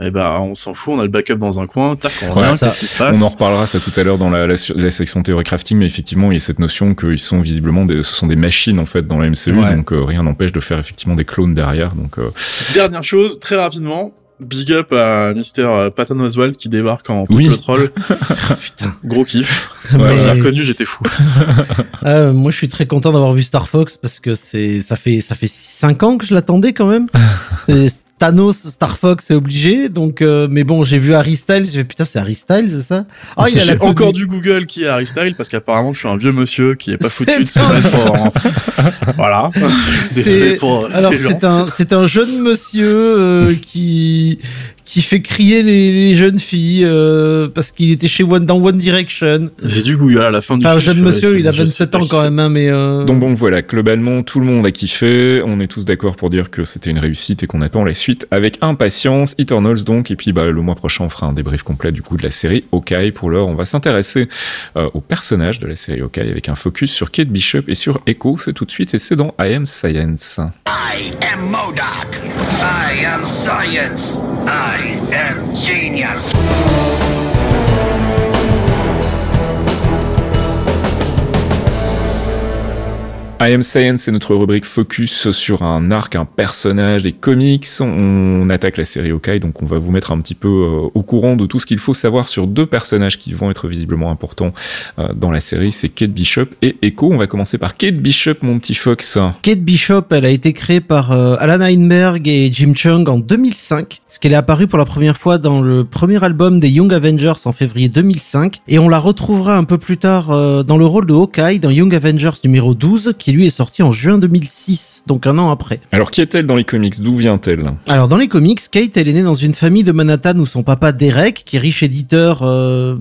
eh ben on s'en fout, on a le backup dans un coin, tac, on Ouais, qu'est-ce qui se passe On en reparlera ça tout à l'heure dans la, la, la section théorie crafting, mais effectivement, il y a cette notion qu'ils sont visiblement des, ce sont des machines en fait dans la MCU, Ouais. donc euh, rien n'empêche de faire effectivement des clones derrière. Donc euh, Dernière chose, très rapidement. Big up à Mr. Patton Oswald qui débarque en Oui. le troll. *laughs* Putain. Gros kiff. Ouais, Quand Mais- j'ai reconnu, j'étais fou. Ah, *laughs* moi, je suis très content d'avoir vu Star Fox parce que c'est ça fait ça fait 5 ans que je l'attendais quand même. *laughs* Thanos, Star Fox, c'est obligé. Donc, euh, mais bon, j'ai vu Harry Styles. J'ai putain, c'est Harry Styles, c'est ça? Ah, il a la encore du Google qui est Harry Styles parce qu'apparemment je suis un vieux monsieur qui est pas foutu de se mettre en... *laughs* Voilà. Désolé C'est- pour Alors c'est un c'est un jeune monsieur euh, qui qui fait crier les, les jeunes filles euh, parce qu'il était chez One dans One Direction. J'ai dû Google à la fin du Enfin, un film, jeune je- monsieur, il a je sais 27 pas ans quand même, hein, mais euh... Donc bon voilà, globalement tout le monde a kiffé, on est tous d'accord pour dire que c'était une réussite et qu'on attend la suite avec impatience. Eternals donc, et puis bah, le mois prochain on fera un débrief complet du coup de la série Hawkeye. Pour l'heure on va s'intéresser euh, aux personnages de la série Hawkeye avec un focus sur Kate Bishop et sur Echo, c'est tout de suite et c'est dans I Am Science. I am Modoc. I am science. I am genius. I Am Science, c'est notre rubrique focus sur un arc, un personnage des comics. On attaque la série Okai, donc on va vous mettre un petit peu euh, au courant de tout ce qu'il faut savoir sur deux personnages qui vont être visiblement importants euh, dans la série. C'est Kate Bishop et Echo. On va commencer par Kate Bishop, mon petit Fox. Kate Bishop, elle a été créée par euh, Alan Heinberg et Jim Chung en 2005, parce qu'elle est apparue pour la première fois dans le premier album des Young Avengers en février 2005, et on la retrouvera un peu plus tard dans le rôle de Hawkeye dans Young Avengers numéro 12, qui lui est sorti en juin 2006, donc un an après. Alors qui est-elle dans les comics? D'où vient-elle? Alors dans les comics, Kate, elle est née dans une famille de Manhattan où son papa Derek, qui est riche éditeur euh,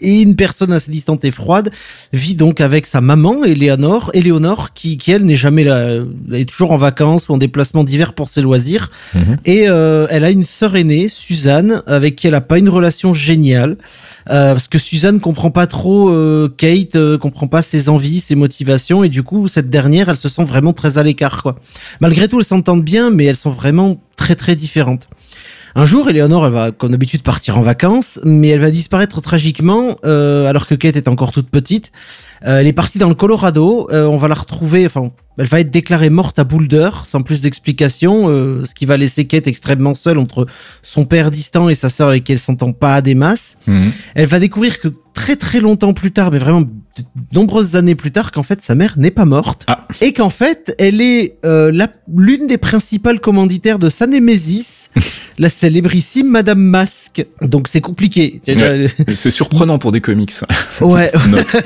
et une personne assez distante et froide, vit donc avec sa maman, Eleanor, Eleonore, qui, qui elle n'est jamais là, elle est toujours en vacances ou en déplacement d'hiver pour ses loisirs. Mhm. Et euh, elle a une sœur aînée, Suzanne, avec qui elle a pas une relation géniale. Euh, parce que Suzanne comprend pas trop euh, Kate, euh, comprend pas ses envies, ses motivations, et du coup cette dernière, elle se sent vraiment très à l'écart, quoi. Malgré tout, elles s'entendent bien, mais elles sont vraiment très très différentes. Un jour, Eleanor, elle va, comme d'habitude, partir en vacances, mais elle va disparaître tragiquement, alors que Kate est encore toute petite. elle est partie dans le Colorado. on va la retrouver, enfin, elle va être déclarée morte à Boulder, sans plus d'explications, euh, ce qui va laisser Kate extrêmement seule entre son père distant et sa sœur avec qui elle s'entend pas à des masses. Mhm. Elle va découvrir que très très longtemps plus tard, mais vraiment de nombreuses années plus tard, qu'en fait sa mère n'est pas morte ah. et qu'en fait elle est euh, l'une des principales commanditaires de Sanemesis, *laughs* la célébrissime Madame Masque. Donc c'est compliqué. C'est surprenant pour des comics. *laughs* Ouais. *laughs* Note.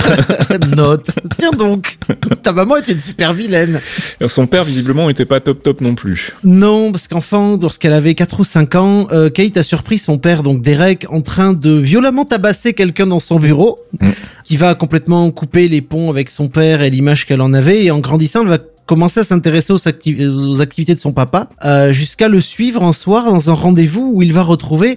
*laughs* Note. Tiens donc, ta maman était une super vilaine. Son père, visiblement, était pas top top non plus. Non, parce qu'enfant, lorsqu'elle avait 4 ou 5 ans, euh, Kate a surpris son père, donc Derek, en train de violemment tabasser quelqu'un dans son bureau, mm. qui va complètement couper les ponts avec son père et l'image qu'elle en avait, et en grandissant, elle va commencer à s'intéresser aux, activités de son papa, euh, jusqu'à le suivre un soir dans un rendez-vous où il va retrouver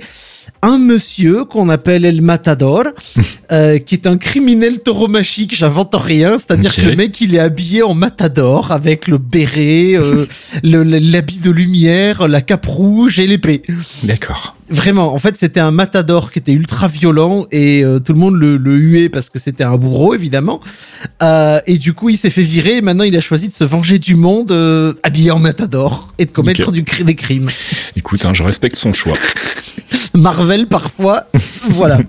un monsieur qu'on appelle El Matador, *laughs* euh, qui est un criminel tauromachique, j'invente rien, c'est-à-dire que le mec il est habillé en matador avec le béret, euh, *laughs* l'habit de lumière, la cape rouge et l'épée. D'accord. Vraiment, en fait, c'était un matador qui était ultra violent et euh, tout le monde le, le, huait parce que c'était un bourreau, évidemment. Euh, et du coup, il s'est fait virer et maintenant il a choisi de se venger du monde euh, habillé en matador et de commettre du, des crimes. Écoute, hein, je respecte son choix. *laughs* Marvel parfois. *laughs* voilà.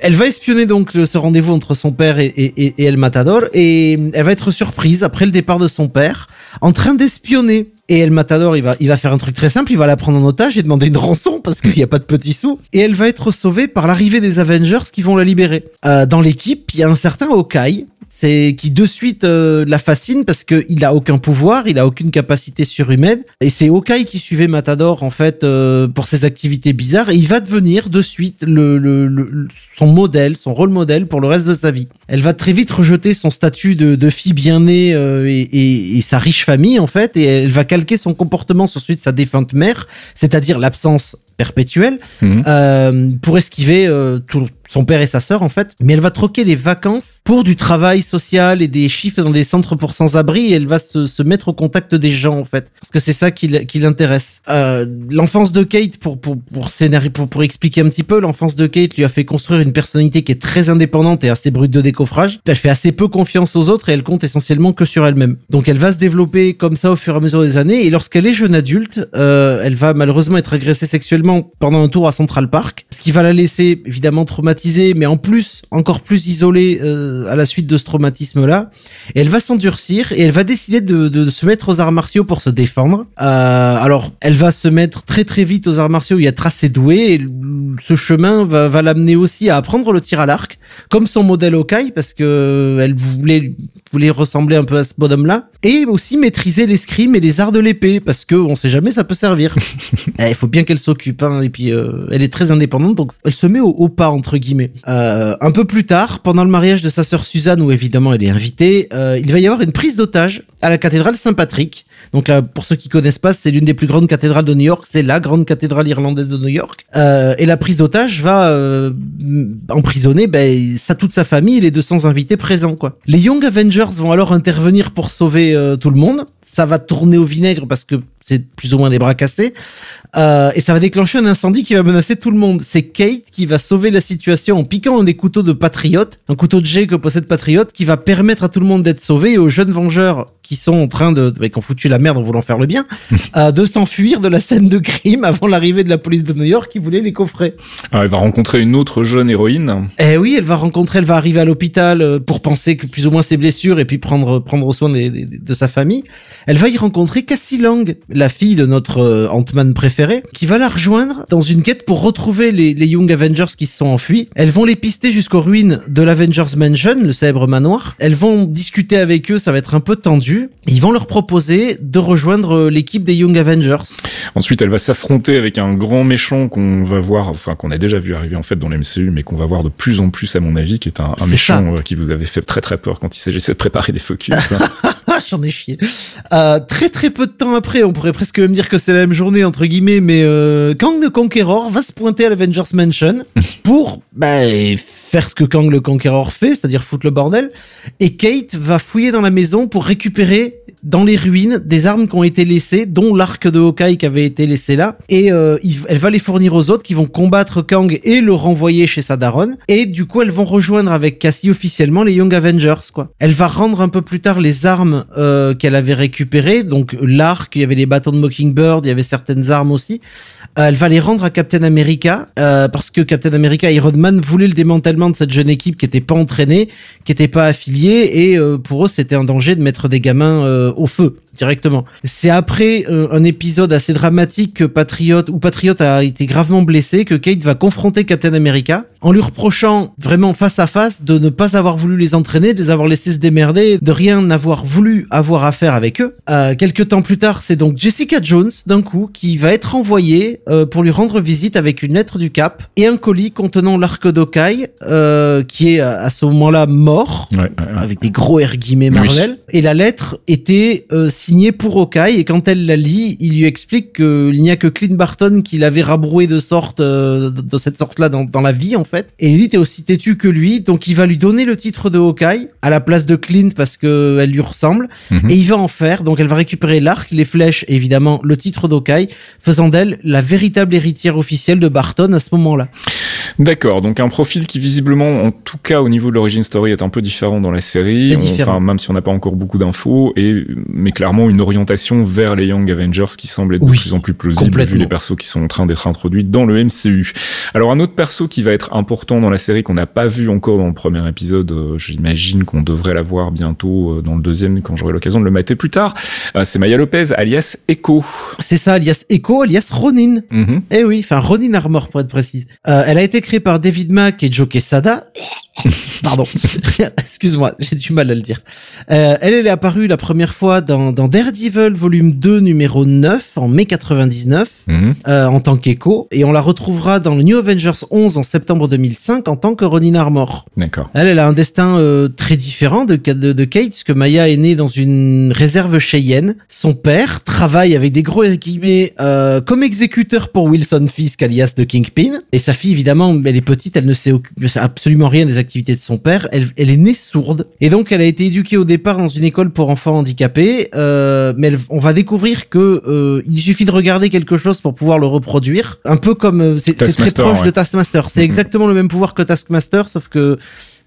Elle va espionner donc ce rendez-vous entre son père et, et, et, El Matador et elle va être surprise après le départ de son père en train d'espionner et El Matador, il va, il va faire un truc très simple, il va la prendre en otage et demander une rançon *laughs* parce qu'il n'y a pas de petits sous. Et elle va être sauvée par l'arrivée des Avengers qui vont la libérer. Euh, dans l'équipe, il y a un certain Hawkeye c'est qui de suite euh, la fascine parce que il a aucun pouvoir, il a aucune capacité surhumaine et c'est Hawkeye qui suivait Matador en fait euh, pour ses activités bizarres et il va devenir de suite le, le, son modèle, son rôle modèle pour le reste de sa vie. Elle va très vite rejeter son statut de, de fille bien née euh, et, et, et, sa riche famille en fait et elle va calquer son comportement sur celui de sa défunte mère, c'est-à-dire l'absence perpétuelle mhm. euh, pour esquiver euh, tout, son père et sa sœur en fait, mais elle va troquer les vacances pour du travail social et des chiffres dans des centres pour sans-abri et elle va se, se, mettre au contact des gens en fait, parce que c'est ça qui, qui l'intéresse. Euh, l'enfance de Kate, pour pour pour, scénario, pour pour expliquer un petit peu, l'enfance de Kate lui a fait construire une personnalité qui est très indépendante et assez brute de décoffrage. Elle fait assez peu confiance aux autres et elle compte essentiellement que sur elle-même. Donc elle va se développer comme ça au fur et à mesure des années et lorsqu'elle est jeune adulte, euh, elle va malheureusement être agressée sexuellement pendant un tour à Central Park, ce qui va la laisser évidemment traumatisée mais en plus, encore plus isolée euh, à la suite de ce traumatisme-là. elle va s'endurcir et elle va décider de, de, se mettre aux arts martiaux pour se défendre. Euh, alors, elle va se mettre très très vite aux arts martiaux, il y a tracé doué, et ce chemin va, va l'amener aussi à apprendre le tir à l'arc, comme son modèle Okai, parce que elle voulait, voulait ressembler un peu à ce bonhomme-là, et aussi maîtriser l'escrime et les arts de l'épée, parce que on sait jamais, ça peut servir. *laughs* Eh, il faut bien qu'elle s'occupe, hein, et puis euh, elle est très indépendante, donc elle se met au, au pas, entre guillemets euh, un peu plus tard, pendant le mariage de sa sœur Suzanne, où évidemment elle est invitée, euh, il va y avoir une prise d'otage à la cathédrale Saint-Patrick Donc là, pour ceux qui connaissent pas, c'est l'une des plus grandes cathédrales de New York. C'est la grande cathédrale irlandaise de New York. Euh, et la prise d'otage va emprisonner ben, toute sa famille et les 200 invités présents. Quoi. Les Young Avengers vont alors intervenir pour sauver tout le monde. Ça va tourner au vinaigre parce que c'est plus ou moins des bras cassés. Euh, et ça va déclencher un incendie qui va menacer tout le monde. C'est Kate qui va sauver la situation en piquant un des couteaux de Patriote, un couteau de jet que possède Patriote, qui va permettre à tout le monde d'être sauvé et aux jeunes vengeurs qui sont en train de, bah, qui ont foutu la merde en voulant faire le bien, *laughs* euh, de s'enfuir de la scène de crime avant l'arrivée de la police de New York qui voulait les coffrer. Alors, elle va rencontrer une autre jeune héroïne. Eh oui, elle va rencontrer, elle va arriver à l'hôpital euh, pour penser que plus ou moins ses blessures et puis prendre prendre soin de sa famille. Elle va y rencontrer Cassie Lang, la fille de notre euh, Ant-Man préféré, qui va la rejoindre dans une quête pour retrouver les, les Young Avengers qui se sont enfuis. Elles vont les pister jusqu'aux ruines de l'Avengers Mansion, le célèbre manoir. Elles vont discuter avec eux, ça va être un peu tendu. Ils vont leur proposer de rejoindre euh, l'équipe des Young Avengers. Ensuite, elle va s'affronter avec un grand méchant qu'on va voir, enfin qu'on a déjà vu arriver en fait dans l'MCU, mais qu'on va voir de plus en plus à mon avis, qui est un, un méchant euh, qui vous avait fait très très peur quand il s'agissait de préparer des focus. *laughs* *laughs* J'en ai chié. Euh, très très peu de temps après, on pourrait presque même dire que c'est la même journée entre guillemets, mais euh, Kang the Conqueror va se pointer à l'Avengers Mansion *laughs* pour bah, faire ce que Kang le Conqueror fait, c'est-à-dire foutre le bordel. Et Kate va fouiller dans la maison pour récupérer dans les ruines des armes qui ont été laissées, dont l'arc de Hawkeye qui avait été laissé là. Et euh, elle va les fournir aux autres qui vont combattre Kang et le renvoyer chez sa daronne. Et du coup, elles vont rejoindre avec Cassie officiellement les Young Avengers, quoi. Elle va rendre un peu plus tard les armes euh, qu'elle avait récupérées, donc l'arc, il y avait les bâtons de Mockingbird, il y avait certaines armes aussi. Euh, elle va les rendre à Captain America euh, parce que Captain America Iron Man voulait le démantèlement de cette jeune équipe qui était pas entraînée, qui était pas affiliée et euh, pour eux c'était un danger de mettre des gamins au feu directement. C'est après euh, un épisode assez dramatique que Patriot où Patriot a été gravement blessé que Kate va confronter Captain America en lui reprochant vraiment face à face de ne pas avoir voulu les entraîner, de les avoir laissés se démerder, de rien avoir voulu avoir à faire avec eux. Euh, quelques temps plus tard, c'est donc Jessica Jones d'un coup qui va être envoyée euh, pour lui rendre visite avec une lettre du Cap et un colis contenant l'arc d'Okai euh, qui est à ce moment-là mort ouais, ouais, ouais. avec des gros R guillemets Marvel oui. et la lettre était signé pour Hawkeye et quand elle la lit, il lui explique qu'il n'y a que Clint Barton qui l'avait rabroué de sorte euh, de cette sorte-là dans, dans, la vie en fait. Et il dit t'es aussi têtu que lui, donc il va lui donner le titre de Hawkeye à la place de Clint parce que elle lui ressemble mm -hmm. et il va en faire. Donc elle va récupérer l'arc, les flèches, et évidemment le titre d'Hawkeye, faisant d'elle la véritable héritière officielle de Barton à ce moment-là. D'accord, donc un profil qui visiblement, en tout cas au niveau de l'origine story, est un peu différent dans la série. Enfin, même si on n'a pas encore beaucoup d'infos, et mais clairement une orientation vers les Young Avengers qui semble être oui, de plus en plus plausible vu les persos qui sont en train d'être introduits dans le MCU. Alors un autre perso qui va être important dans la série qu'on n'a pas vu encore dans le premier épisode, euh, j'imagine qu'on devrait la voir bientôt euh, dans le deuxième quand j'aurai l'occasion de le mater plus tard, euh, c'est Maya Lopez alias Echo. C'est ça, alias Echo, alias Ronin. Mm -hmm. Eh oui, enfin Ronin Armor pour être précise. elle a été par David Mack et Joe Quesada. *laughs* Pardon. *laughs* Excuse-moi, j'ai du mal à le dire. Euh, elle, elle est apparue la première fois dans, dans Daredevil volume 2 numéro 9 en mai 99 Mhm. mm -hmm. euh, en tant qu'Echo et on la retrouvera dans le New Avengers 11 en septembre 2005 en tant que Ronin Armor. D'accord. Elle, elle a un destin euh, très différent de, de, de Kate puisque Maya est née dans une réserve Cheyenne. Son père travaille avec des gros guillemets comme exécuteur pour Wilson Fisk alias de Kingpin et sa fille évidemment elle est petite, elle ne sait absolument rien des activités de son père. Elle, elle, est née sourde et donc elle a été éduquée au départ dans une école pour enfants handicapés. Euh, mais elle, on va découvrir que euh, il suffit de regarder quelque chose pour pouvoir le reproduire. Un peu comme euh, c'est très proche ouais. de Taskmaster. C'est mm -hmm. exactement le même pouvoir que Taskmaster, sauf que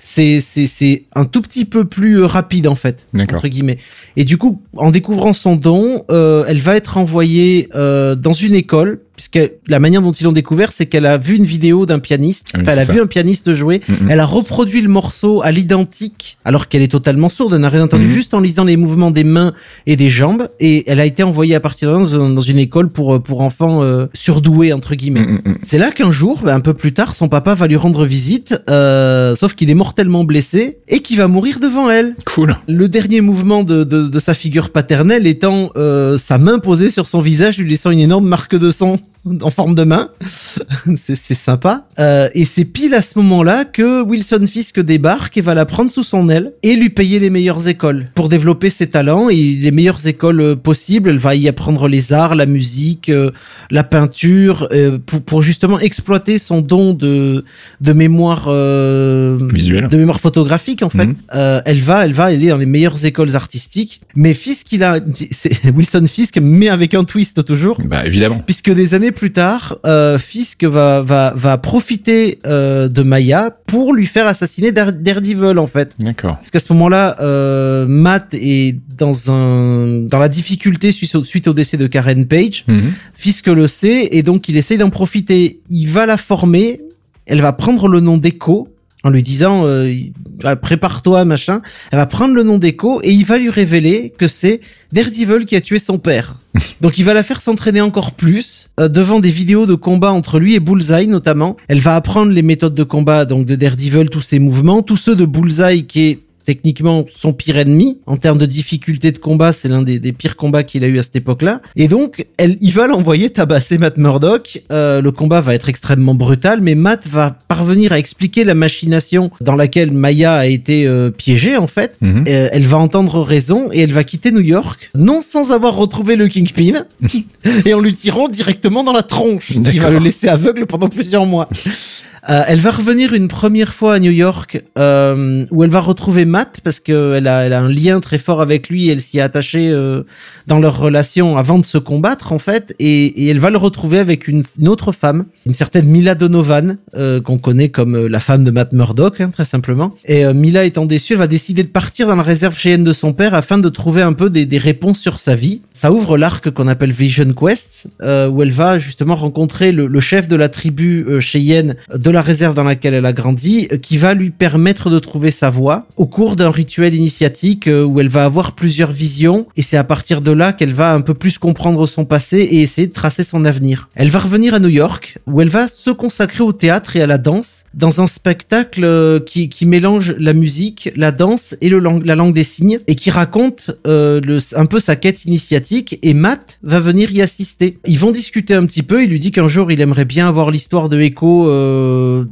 c'est c'est un tout petit peu plus rapide en fait entre guillemets et du coup en découvrant son don euh, elle va être envoyée euh, dans une école puisque la manière dont ils l'ont découvert c'est qu'elle a vu une vidéo d'un pianiste oui, enfin, elle a ça. vu un pianiste jouer mm -hmm. elle a reproduit le morceau à l'identique alors qu'elle est totalement sourde elle n'a rien entendu Mm-hmm. mm -hmm. juste en lisant les mouvements des mains et des jambes et elle a été envoyée à partir là dans une école pour pour enfants euh, surdoués entre guillemets mm -hmm. c'est là qu'un jour ben, un peu plus tard son papa va lui rendre visite euh, sauf qu'il est mortellement blessé et qui va mourir devant elle. Cool. Le dernier mouvement de, de, de sa figure paternelle étant euh, sa main posée sur son visage, lui laissant une énorme marque de sang. En forme de main. *laughs* c'est sympa. Euh, et c'est pile à ce moment-là que Wilson Fisk débarque et va la prendre sous son aile et lui payer les meilleures écoles pour développer ses talents et les meilleures écoles euh, possibles. Elle va y apprendre les arts, la musique, euh, la peinture, euh, pour, pour, justement exploiter son don de, de mémoire visuelle, de mémoire photographique en fait. Mhm. elle va, elle va aller dans les meilleures écoles artistiques. Mais Fisk, il a, *laughs* Wilson Fisk, mais avec un twist toujours. Bah évidemment. Puisque des années plus tard, euh, Fisk va, va, va profiter euh, de Maya pour lui faire assassiner Daredevil en fait. D'accord. Parce qu'à ce moment-là, euh, Matt est dans un dans la difficulté suite au, suite au décès de Karen Page. Mhm. Fisk le sait et donc il essaye d'en profiter. Il va la former. Elle va prendre le nom d'Echo en lui disant euh, prépare-toi machin. Elle va prendre le nom d'Echo et il va lui révéler que c'est Daredevil qui a tué son père. *laughs* Donc il va la faire s'entraîner encore plus euh, devant des vidéos de combat entre lui et Bullseye notamment. Elle va apprendre les méthodes de combat donc de Daredevil, tous ses mouvements, tous ceux de Bullseye qui est techniquement son pire ennemi. En termes de difficulté de combat c'est l'un des, pires combats qu'il a eu à cette époque-là. Et donc elle il va l'envoyer tabasser Matt Murdock. Euh, le combat va être extrêmement brutal mais Matt va parvenir à expliquer la machination dans laquelle Maya a été euh, piégée en fait. Mhm. euh, elle va entendre raison et elle va quitter New York non sans avoir retrouvé le Kingpin. *laughs* Et en lui tirant directement dans la tronche. Ce qui va le laisser aveugle pendant plusieurs mois euh, elle va revenir une première fois à New York euh, où elle va retrouver Matt parce qu'elle a, elle a un lien très fort avec lui. Elle s'y est attachée euh, dans leur relation avant de se combattre en fait, et, elle va le retrouver avec une, autre femme, une certaine Mila Donovan qu'on connaît comme la femme de Matt Murdock hein, très simplement. Et Mila étant déçue, elle va décider de partir dans la réserve cheyenne de son père afin de trouver un peu des, réponses sur sa vie. Ça ouvre l'arc qu'on appelle Vision Quest où elle va justement rencontrer le, chef de la tribu cheyenne la réserve dans laquelle elle a grandi, euh, qui va lui permettre de trouver sa voie au cours d'un rituel initiatique euh, où elle va avoir plusieurs visions et c'est à partir de là qu'elle va un peu plus comprendre son passé et essayer de tracer son avenir. Elle va revenir à New York où elle va se consacrer au théâtre et à la danse dans un spectacle euh, qui, mélange la musique, la danse et le la langue des signes et qui raconte un peu sa quête initiatique et Matt va venir y assister. Ils vont discuter un petit peu, il lui dit qu'un jour il aimerait bien avoir l'histoire de Echo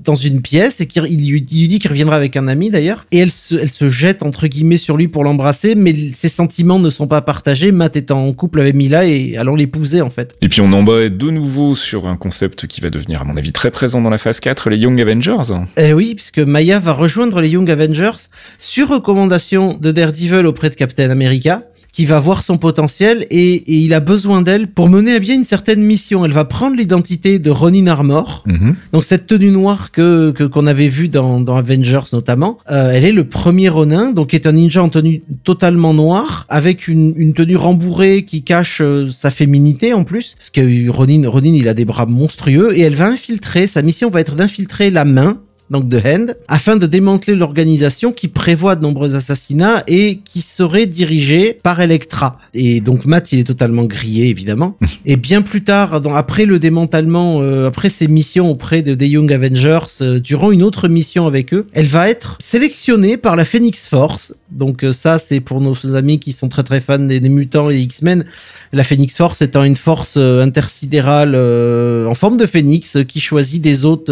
dans une pièce et qu'il lui, dit qu'il reviendra avec un ami d'ailleurs. Et elle se, elle se jette entre guillemets sur lui pour l'embrasser, mais ses sentiments ne sont pas partagés. Matt est en couple avec Mila et allons l'épouser en fait. Et puis on embraye de nouveau sur un concept qui va devenir à mon avis très présent dans la phase 4, les Young Avengers. Eh oui, puisque Maya va rejoindre les Young Avengers sur recommandation de Daredevil auprès de Captain America qui va voir son potentiel et, et il a besoin d'elle pour mener à bien une certaine mission. Elle va prendre l'identité de Ronin Armor, mhm. donc cette tenue noire que qu'on avait vue dans, dans Avengers notamment. Euh, elle est le premier Ronin, donc est un ninja en tenue totalement noire avec une, une tenue rembourrée qui cache euh, sa féminité en plus, parce que Ronin, Ronin il a des bras monstrueux et elle va infiltrer. Sa mission va être d'infiltrer la main donc de Hand, afin de démanteler l'organisation qui prévoit de nombreux assassinats et qui serait dirigée par Electra. Et donc Matt, il est totalement grillé, évidemment. *laughs* et bien plus tard, après le démantèlement, euh, après ses missions auprès de, des Young Avengers, euh, durant une autre mission avec eux, elle va être sélectionnée par la Phoenix Force. Donc euh, ça, c'est pour nos amis qui sont très très fans des, des mutants et X-Men. La Phoenix Force étant une force intersidérale en forme de phénix qui choisit des hôtes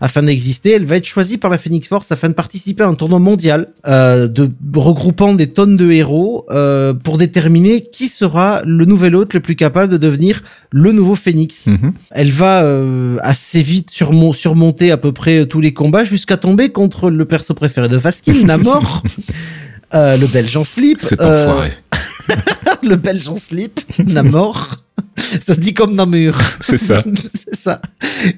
afin d'exister elle va être choisie par la Phoenix Force afin de participer à un tournoi mondial euh, de regroupant des tonnes de héros euh, pour déterminer qui sera le nouvel hôte le plus capable de devenir le nouveau Phoenix. Mhm. Elle va euh, assez vite surmonter à peu près tous les combats jusqu'à tomber contre le perso préféré de Faskin, Namor. *laughs* Euh, le Belge en slip. Enfoiré. *laughs* le Belge en slip, Namor ça se dit comme Namur. C'est ça. *laughs* c'est ça.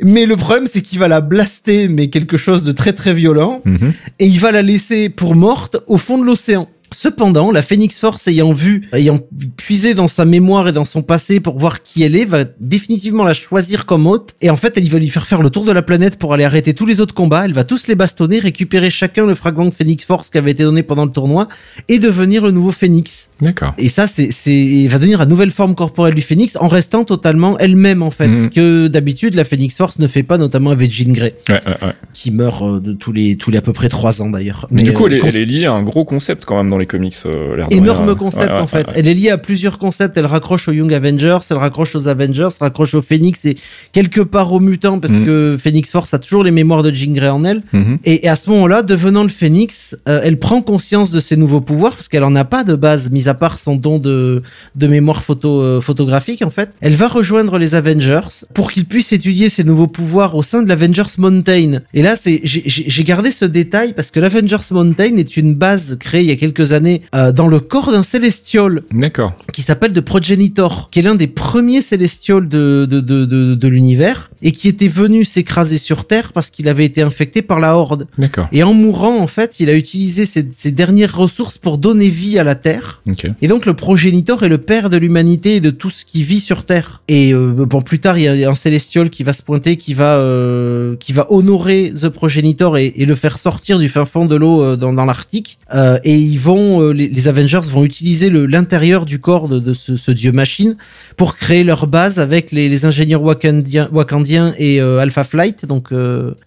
Mais le problème, c'est qu'il va la blaster, mais quelque chose de très très violent, mhm. et il va la laisser pour morte au fond de l'océan. Cependant, la Phoenix Force ayant vu, ayant puisé dans sa mémoire et dans son passé pour voir qui elle est, va définitivement la choisir comme hôte. Et en fait, elle va lui faire faire le tour de la planète pour aller arrêter tous les autres combats. Elle va tous les bastonner, récupérer chacun le fragment de Phoenix Force qui avait été donné pendant le tournoi et devenir le nouveau Phoenix. D'accord. Et ça, c'est, c'est, va devenir la nouvelle forme corporelle du Phoenix en restant totalement elle-même en fait. Mhm. Ce que d'habitude la Phoenix Force ne fait pas, notamment avec Jean Grey, ouais, ouais, qui meurt euh, de tous les tous les à peu près trois ans d'ailleurs. Mais, du coup, elle, est, euh, elle, est, liée à un gros concept quand même dans dans les comics. Euh, Énorme concept en fait. Elle est liée à plusieurs concepts. Elle raccroche aux Young Avengers, elle raccroche aux Avengers, elle raccroche aux Phoenix et quelque part aux mutants parce mm. que Phoenix Force a toujours les mémoires de Jean Grey en elle. Mm-hmm. Et, à ce moment-là, devenant le Phoenix, euh, elle prend conscience de ses nouveaux pouvoirs parce qu'elle en a pas de base, mis à part son don de, de mémoire photo, euh, photographique en fait. Elle va rejoindre les Avengers pour qu'ils puissent étudier ses nouveaux pouvoirs au sein de l'Avengers Mountain. Et là, c'est j'ai gardé ce détail parce que l'Avengers Mountain est une base créée il y a quelques années euh, dans le corps d'un Celestial. D'accord. Qui s'appelle The Progenitor, qui est l'un des premiers Celestials de, de, de, de, de l'univers et qui était venu s'écraser sur Terre parce qu'il avait été infecté par la Horde. D'accord. Et en mourant, en fait, il a utilisé ses, ses dernières ressources pour donner vie à la Terre. Okay. Et donc le Progenitor est le père de l'humanité et de tout ce qui vit sur Terre. Et euh, bon, plus tard, il y a un Celestial qui va se pointer, qui va euh, qui va honorer The Progenitor et, et, le faire sortir du fin fond de l'eau euh, dans, dans l'Arctique. Et ils vont, euh, les, Avengers vont utiliser l'intérieur du corps de, ce, dieu machine pour créer leur base avec les, ingénieurs wakandiens, et Alpha Flight, donc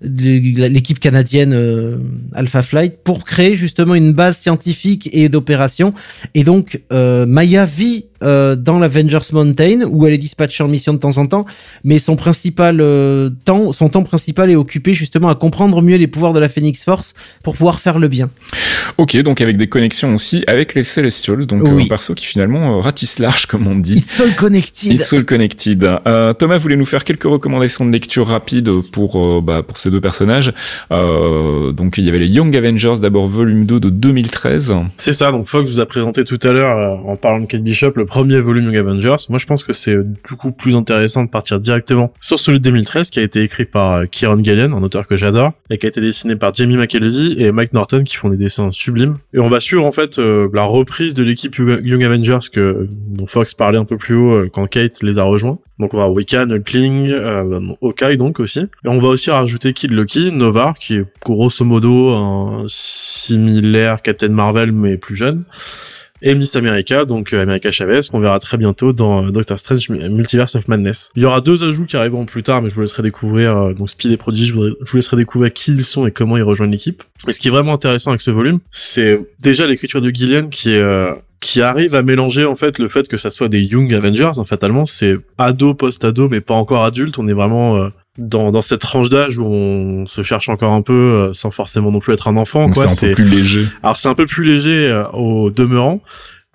l'équipe canadienne Alpha Flight, pour créer justement une base scientifique et d'opération. Et donc Maya vit euh, dans l'Avengers Mountain où elle est dispatchée en mission de temps en temps, mais son principal euh, temps, son temps principal est occupé justement à comprendre mieux les pouvoirs de la Phoenix Force pour pouvoir faire le bien. Ok, donc avec des connexions aussi avec les Celestials, donc oui. un perso qui finalement euh, ratisse large comme on dit. It's all connected. It's all connected. Euh, Thomas voulait nous faire quelques recommandations de lecture rapide pour euh, bah, pour ces deux personnages? donc il y avait les Young Avengers d'abord volume 2 de 2013. C'est ça. Donc Fox vous a présenté tout à l'heure en parlant de Kate Bishop le premier volume Young Avengers. Moi, je pense que c'est du coup plus intéressant de partir directement sur celui de 2013 qui a été écrit par euh, Kieron Gillen, un auteur que j'adore, et qui a été dessiné par Jamie McKelvey et Mike Norton qui font des dessins sublimes. Et on va suivre en fait euh, la reprise de l'équipe Young Avengers que dont Fox parlait un peu plus haut euh, quand Kate les a rejoints. Donc on va Wiccan, Hulkling, euh, Hawkeye donc aussi. Et on va aussi rajouter Kid Loki, Nova, qui est grosso modo un similaire Captain Marvel mais plus jeune et Miss America, donc euh, America Chavez, qu'on verra très bientôt dans euh, Doctor Strange Multiverse of Madness. Il y aura deux ajouts qui arriveront plus tard, mais je vous laisserai découvrir, euh, donc Speed et Prodigy, je vous, laisserai découvrir qui ils sont et comment ils rejoignent l'équipe. Et ce qui est vraiment intéressant avec ce volume, c'est déjà l'écriture de Gillian qui est qui arrive à mélanger en fait le fait que ça soit des Young Avengers, en fatalement, c'est ado, post-ado, mais pas encore adulte. On est vraiment dans, dans cette tranche d'âge où on se cherche encore un peu euh, sans forcément non plus être un enfant. C'est un peu plus léger. Alors c'est un peu plus léger euh, au demeurant,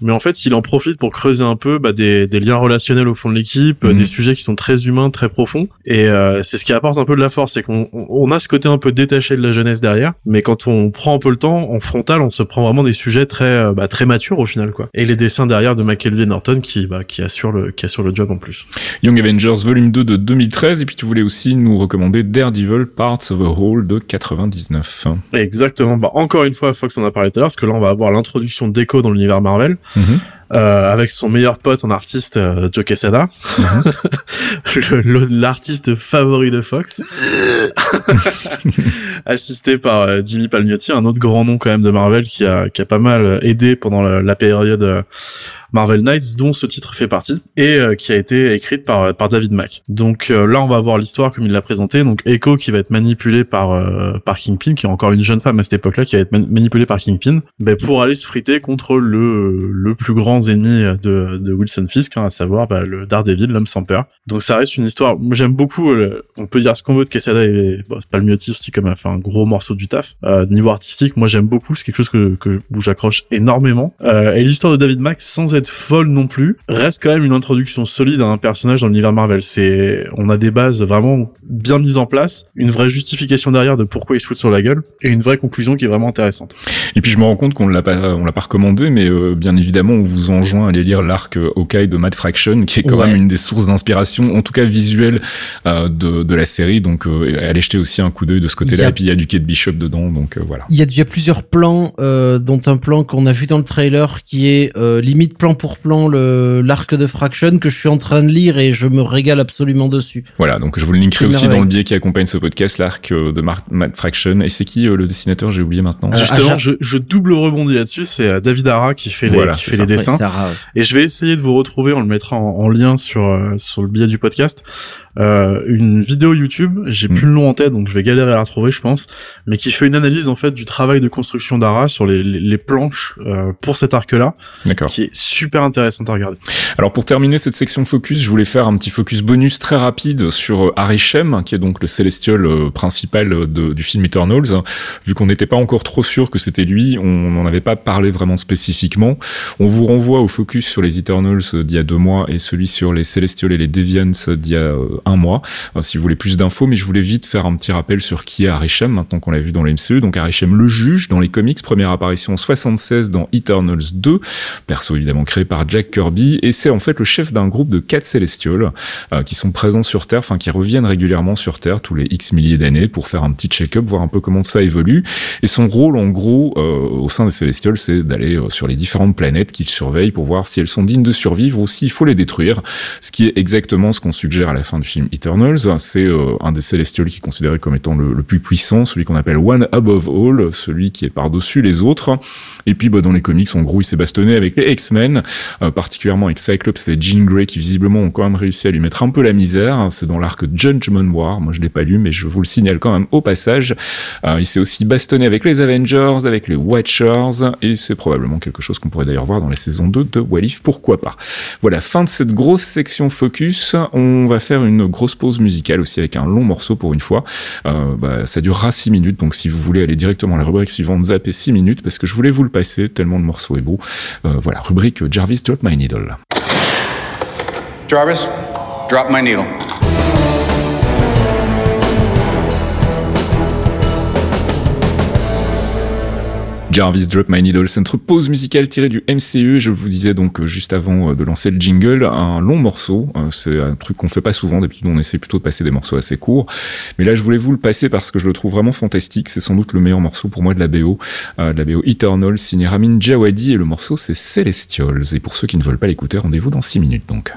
mais en fait il en profite pour creuser un peu bah, des, des, liens relationnels au fond de l'équipe, mmh. des sujets qui sont très humains, très profonds, et euh, c'est ce qui apporte un peu de la force, c'est qu'on on a ce côté un peu détaché de la jeunesse derrière, mais quand on prend un peu le temps, en frontal, on se prend vraiment des sujets très euh, bah, très matures au final, quoi. Et les dessins derrière de McKelvey Norton qui bah, qui assure le qui assure le job en plus. Young Avengers volume 2 de 2013, et puis tu voulais aussi nous recommander Daredevil Parts of a Whole de 99. Exactement. Bah encore une fois, Fox en a parlé tout à l'heure, parce que là on va avoir l'introduction d'Echo dans l'univers Marvel. Euh, avec son meilleur pote en artiste euh, Joe Quesada, *laughs* mm-hmm. l'artiste favori de Fox, *laughs* assisté par euh, Jimmy Palmiotti, un autre grand nom quand même de Marvel qui a qui a pas mal aidé pendant la, la période euh, Marvel Knights, dont ce titre fait partie, et euh, qui a été écrite par euh, par David Mack. Donc euh, là, on va voir l'histoire comme il l'a présenté. Donc Echo qui va être manipulé par par Kingpin, qui est encore une jeune femme à cette époque-là, qui va être manipulée par Kingpin, ben, pour aller se friter contre le le plus grand ennemi de, de Wilson Fisk, hein, à savoir bah, le Daredevil, l'homme sans peur. Donc ça reste une histoire. J'aime beaucoup. on peut dire ce qu'on veut de Quesada et bon, c'est pas le mieux aussi comme a fait un gros morceau du taf. niveau artistique, moi j'aime beaucoup. C'est quelque chose que, que où j'accroche énormément. et l'histoire de David Mack, sans être folle non plus, reste quand même une introduction solide à un personnage dans l'univers Marvel. C'est, on a des bases vraiment bien mises en place, une vraie justification derrière de pourquoi il se fout sur la gueule, et une vraie conclusion qui est vraiment intéressante. Et puis je me rends compte qu'on l'a pas, on l'a pas recommandé, mais euh, bien évidemment, on vous enjoint à aller lire l'arc euh, Hawkeye de Matt Fraction, qui est quand ouais. même une des sources d'inspiration, en tout cas visuelle, euh, de, de la série. Donc, euh, allez jeter aussi un coup d'œil de ce côté-là. A... Et puis il y a du Kate Bishop dedans, donc euh, voilà. Il y y a plusieurs plans, dont un plan qu'on a vu dans le trailer qui est limite plan pour plan le l'arc de Fraction que je suis en train de lire et je me régale absolument dessus. Voilà, donc je vous le linkerai aussi dans le biais qui accompagne ce podcast, l'arc de Matt Fraction. Et c'est qui le dessinateur J'ai oublié maintenant. Euh, Justement, je, je, double rebondis là-dessus. C'est David Ara qui fait les, voilà, qui fait les dessins. Et je vais essayer de vous retrouver. On le mettra en, en lien sur sur le biais du podcast. Euh, une vidéo YouTube, j'ai plus le nom en tête, donc je vais galérer à la retrouver, je pense, mais qui fait une analyse en fait du travail de construction d'Ara sur les, les, planches euh, pour cet arc-là, qui est super intéressante à regarder. Alors pour terminer cette section focus, je voulais faire un petit focus bonus très rapide sur Arishem, qui est donc le célestial principal de, du film Eternals. Vu qu'on n'était pas encore trop sûr que c'était lui, on n'en avait pas parlé vraiment spécifiquement. On vous renvoie au focus sur les Eternals d'il y a deux mois et celui sur les Celestials et les Deviants d'il y a euh, un mois, euh, si vous voulez plus d'infos, mais je voulais vite faire un petit rappel sur qui est Arishem, maintenant qu'on l'a vu dans le MCU. Donc Arishem le juge dans les comics, première apparition en 76 dans Eternals 2, perso évidemment créé par Jack Kirby, et c'est en fait le chef d'un groupe de quatre Celestials euh, qui sont présents sur Terre, enfin qui reviennent régulièrement sur Terre tous les X milliers d'années pour faire un petit check-up, voir un peu comment ça évolue. Et son rôle en gros au sein des Celestials, c'est d'aller sur les différentes planètes qu'il surveille pour voir si elles sont dignes de survivre ou s'il faut les détruire, ce qui est exactement ce qu'on suggère à la fin du film Eternals. C'est euh, un des Celestials qui est considéré comme étant le, plus puissant, celui qu'on appelle One Above All, celui qui est par-dessus les autres. Et puis bah, dans les comics, en gros, il s'est bastonné avec les X-Men, euh, particulièrement avec Cyclops et Jean Grey qui visiblement ont quand même réussi à lui mettre un peu la misère. C'est dans l'arc Judgment War. Moi, je l'ai pas lu, mais je vous le signale quand même au passage. Euh, il s'est aussi bastonné avec les Avengers, avec les Watchers, et c'est probablement quelque chose qu'on pourrait d'ailleurs voir dans la saison 2 de Walif, pourquoi pas. Voilà, fin de cette grosse section focus. On va faire une grosse pause musicale aussi avec un long morceau pour une fois. Euh, bah, ça durera 6 minutes, donc si vous voulez aller directement à la rubrique suivante, zappez 6 minutes parce que je voulais vous le passer tellement le morceau est beau. Euh, voilà, rubrique Jarvis Drop My Needle. Jarvis, drop my needle. Jarvis Drop My Needle, c'est notre pause musicale tirée du MCU. Je vous disais donc euh, juste avant euh, de lancer le jingle, un long morceau. Euh, c'est un truc qu'on fait pas souvent. D'habitude, on essaie plutôt de passer des morceaux assez courts. Mais là, je voulais vous le passer parce que je le trouve vraiment fantastique. C'est sans doute le meilleur morceau pour moi de la BO, de la BO Eternal, signé Ramin. Et le morceau, c'est Celestials. Et pour ceux qui ne veulent pas l'écouter, rendez-vous dans 6 minutes donc.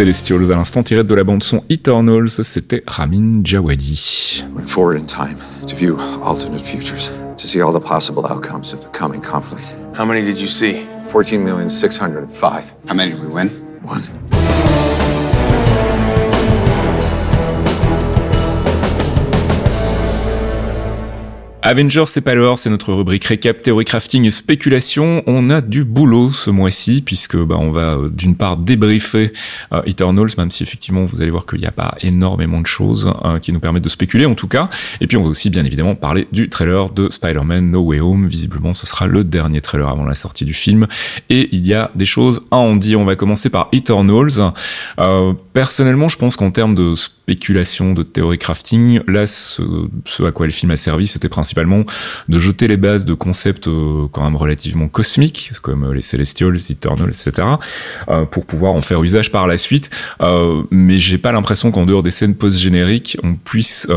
Celestials à l'instant tiré de la bande son Eternals, c'était Ramin Djawadi. forward in time to view alternate futures, to see all the possible outcomes of the coming conflict. How many did you see? 14,605. How many did we win? Avengers c'est pas c'est notre rubrique récap, théorie crafting et spéculation. On a du boulot ce mois-ci puisque bah, on va euh, d'une part débriefer euh, Eternals, même si effectivement vous allez voir qu'il n'y a pas énormément de choses euh, qui nous permettent de spéculer en tout cas. Et puis on va aussi bien évidemment parler du trailer de Spider-Man No Way Home. Visiblement ce sera le dernier trailer avant la sortie du film. Et il y a des choses à en dire. On va commencer par Eternals. personnellement je pense qu'en termes de spéculation, de théorie crafting, là ce à quoi le film a servi c'était principalement de jeter les bases de concepts euh, quand même relativement cosmiques, comme euh, les Celestials, Eternals, etc., euh, pour pouvoir en faire usage par la suite. mais j'ai pas l'impression qu'en dehors des scènes post-génériques, on puisse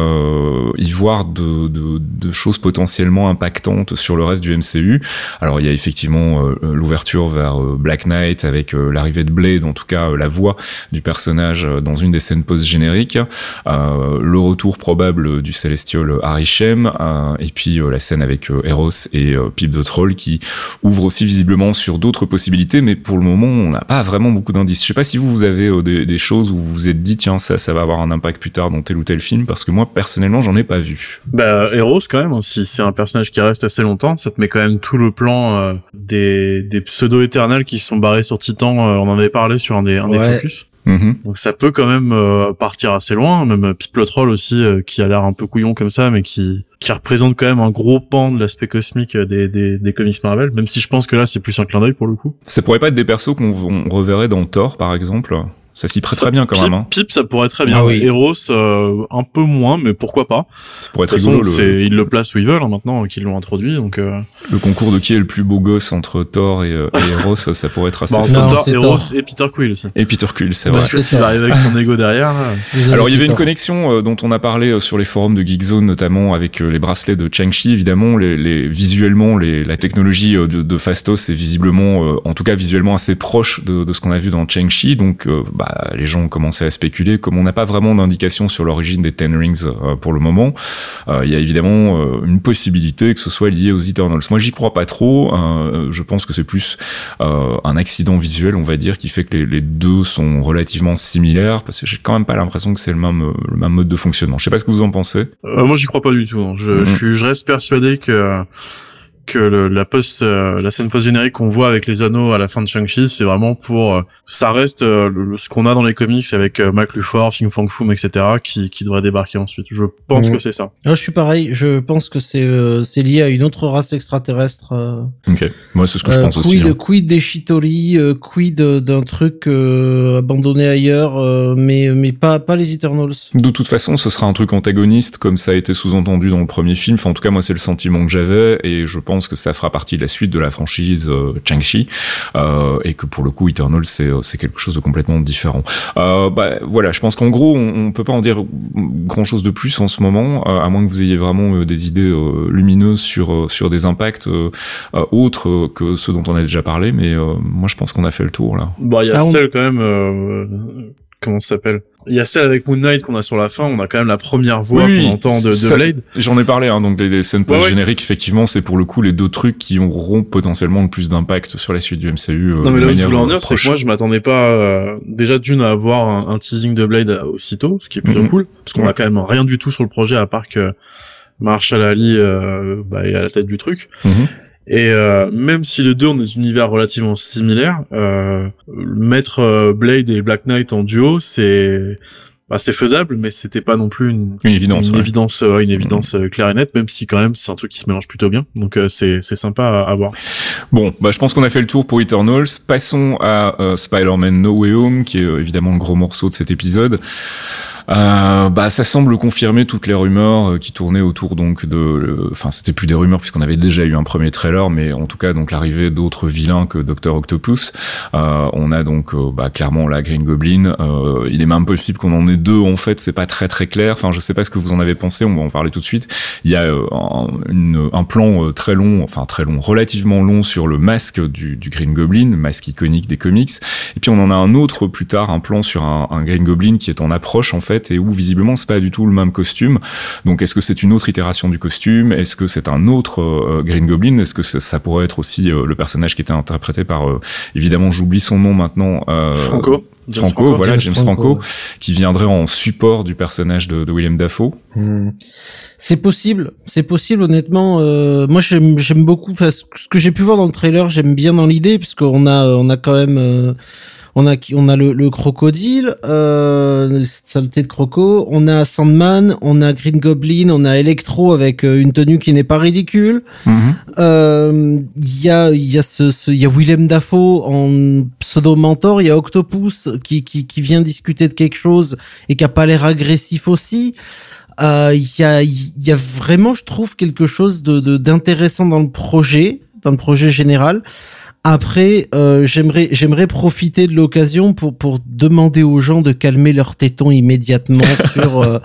y voir de, choses potentiellement impactantes sur le reste du MCU. Alors il y a effectivement l'ouverture vers Black Knight avec l'arrivée de Blade, en tout cas la voix du personnage dans une des scènes post-génériques, le retour probable du Celestial Harry Shem, et puis euh, la scène avec euh, Eros et euh, Pip the Troll qui ouvre aussi visiblement sur d'autres possibilités, mais pour le moment on n'a pas vraiment beaucoup d'indices. Je sais pas si vous vous avez des, des, choses où vous vous êtes dit tiens ça ça va avoir un impact plus tard dans tel ou tel film, parce que moi personnellement j'en ai pas vu. Bah Eros quand même, hein, si c'est un personnage qui reste assez longtemps, ça te met quand même tout le plan des, des pseudo éternels qui sont barrés sur Titan. on en avait parlé sur un des, un des focus. Mhm. Donc ça peut quand même euh, partir assez loin, même Piplotrol aussi euh, qui a l'air un peu couillon comme ça, mais qui qui représente quand même un gros pan de l'aspect cosmique des, des, des comics Marvel, même si je pense que là c'est plus un clin d'œil pour le coup. Ça pourrait pas être des persos qu'on reverrait dans Thor par exemple? Ça s'y prête très bien quand même. Hein. Pip, ça pourrait très bien. Ah oui. Eros, euh, un peu moins, mais pourquoi pas Ça pourrait être rigolo. Le... Ils le placent où ils veulent hein, maintenant qu'ils l'ont introduit. Donc euh... le concours de qui est le plus beau gosse entre Thor et, euh, et Eros, ça pourrait être assez. Bah, non, Thor, Eros et Peter Quill aussi. Et Peter Quill, c'est vrai. Parce que s'il va arriver avec son ego derrière. Là... Alors il y avait une connexion euh, dont on a parlé sur les forums de Geekzone notamment avec les bracelets de Chang-Chi. Évidemment, les, les visuellement, les, la technologie de, de Fastos est visiblement, en tout cas visuellement assez proche de, de ce qu'on a vu dans Chang-Chi. Donc bah, les gens commencent à spéculer. Comme on n'a pas vraiment d'indication sur l'origine des Ten Rings euh, pour le moment, euh, il y a évidemment euh, une possibilité que ce soit lié aux Eternals. Moi, j'y crois pas trop. je pense que c'est plus un accident visuel, on va dire, qui fait que les, deux sont relativement similaires, parce que j'ai quand même pas l'impression que c'est le même, le même mode de fonctionnement. Je sais pas ce que vous en pensez. moi, j'y crois pas du tout. Hein. Je, mm-hmm. je, suis, je reste persuadé que que le, la post euh, la scène post générique qu'on voit avec les anneaux à la fin de Shang-Chi c'est vraiment pour euh, ça reste euh, ce qu'on a dans les comics avec Mac Luthor, Fing Fang Foom etc qui, qui devrait débarquer ensuite. Je pense que c'est ça. Ah, je suis pareil. Je pense que c'est c'est lié à une autre race extraterrestre ok. Moi c'est ce que je pense aussi hein. quid des Chitori quid d'un truc abandonné ailleurs mais mais pas pas les Eternals. De toute façon ce sera un truc antagoniste comme ça a été sous-entendu dans le premier film. Enfin, en tout cas moi c'est le sentiment que j'avais et je pense pense que ça fera partie de la suite de la franchise euh, Chang-Chi euh, et que pour le coup Eternal c'est euh, c'est quelque chose de complètement différent. Euh, bah, voilà, je pense qu'en gros on, on, peut pas en dire grand chose de plus en ce moment, à moins que vous ayez vraiment des idées lumineuses sur sur des impacts autres que ceux dont on a déjà parlé, mais moi je pense qu'on a fait le tour là. Bah il y a ah, celle quand même comment ça s'appelle? Il y a celle avec Moon Knight qu'on a sur la fin, on a quand même la première voix qu'on entend de, de Blade. J'en ai parlé, hein, donc les, scènes post-génériques, effectivement, c'est pour le coup les deux trucs qui auront potentiellement le plus d'impact sur la suite du MCU. Euh, non mais là où je voulais en dire, c'est que moi je m'attendais pas euh, déjà d'une à avoir un, teasing de Blade aussitôt, ce qui est plutôt mhm. cool, parce qu'on a quand même rien du tout sur le projet à part que Marshall Ali euh, bah, est à la tête du truc. Mhm. Et euh, même si les deux ont des univers relativement similaires, euh, mettre euh, Blade et Black Knight en duo, c'est bah, c'est faisable, mais c'était pas non plus une, une évidence, une évidence, une évidence mm. claire et nette, même si quand même c'est un truc qui se mélange plutôt bien. Donc c'est c'est sympa à, voir. Bon, bah je pense qu'on a fait le tour pour Eternals. Passons à Spider-Man No Way Home, qui est évidemment le gros morceau de cet épisode. Euh, bah, ça semble confirmer toutes les rumeurs euh, qui tournaient autour donc de, enfin, c'était plus des rumeurs puisqu'on avait déjà eu un premier trailer, mais en tout cas donc l'arrivée d'autres vilains que Docteur Octopus. Euh, on a donc euh, bah, clairement la Green Goblin. Euh, il est même possible qu'on en ait deux. En fait, c'est pas très très clair. Enfin, je sais pas ce que vous en avez pensé. On va en parler tout de suite. Il y a un, plan très long, enfin très long, relativement long sur le masque du, du Green Goblin, masque iconique des comics. Et puis on en a un autre plus tard, un plan sur un, un Green Goblin qui est en approche en fait et où visiblement c'est pas du tout le même costume. Donc est-ce que c'est une autre itération du costume? Est-ce que c'est un autre euh, Green Goblin? Est-ce que ça, pourrait être aussi euh, le personnage qui était interprété par euh, évidemment j'oublie son nom maintenant Franco Franco, voilà, James, Franco, qui viendrait en support du personnage de, de William Dafoe. Hmm. C'est possible, c'est possible honnêtement. Euh, moi j'aime beaucoup, ce que j'ai pu voir dans le trailer, j'aime bien dans l'idée puisqu'on a on a quand même euh, on a on a le, le crocodile, euh, cette saleté de croco. On a Sandman, on a Green Goblin, on a Electro avec euh, une tenue qui n'est pas ridicule. Mhm. Euh, il y a il y a ce il y a Willem Dafoe en pseudo mentor. Il y a Octopus qui, qui qui vient discuter de quelque chose et qui a pas l'air agressif aussi. Euh, il y a il y a vraiment je trouve quelque chose de d'intéressant dans le projet dans le projet général. Après, euh, j'aimerais j'aimerais profiter de l'occasion pour pour demander aux gens de calmer leurs tétons immédiatement *laughs* sur euh,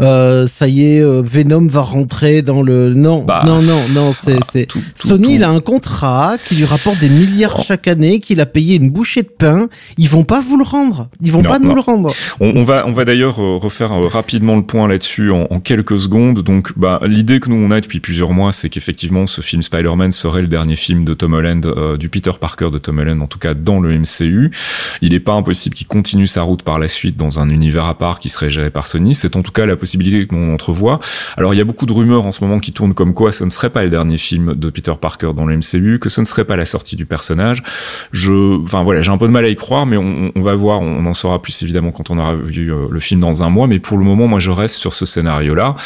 euh, ça y est Venom va rentrer dans le non bah, non non non c'est ah, c'est Sony il a un contrat qui lui rapporte des milliards oh. chaque année qu'il a payé une bouchée de pain. Ils vont pas vous le rendre. Ils vont pas nous le rendre. On, on va on va d'ailleurs refaire rapidement le point là-dessus en, en, quelques secondes. Donc bah l'idée que nous on a depuis plusieurs mois c'est qu'effectivement ce film Spider-Man serait le dernier film de Tom Holland du Peter Parker de Tom Holland, en tout cas dans le MCU. Il n'est pas impossible qu'il continue sa route par la suite dans un univers à part qui serait géré par Sony. C'est en tout cas la possibilité que l'on entrevoit. Alors il y a beaucoup de rumeurs en ce moment qui tournent comme quoi ce ne serait pas le dernier film de Peter Parker dans le MCU, que ce ne serait pas la sortie du personnage. Je, enfin voilà, j'ai un peu de mal à y croire, mais on, va voir, on en saura plus évidemment quand on aura vu euh, le film dans un mois. Mais pour le moment, moi je reste sur ce scénario-là.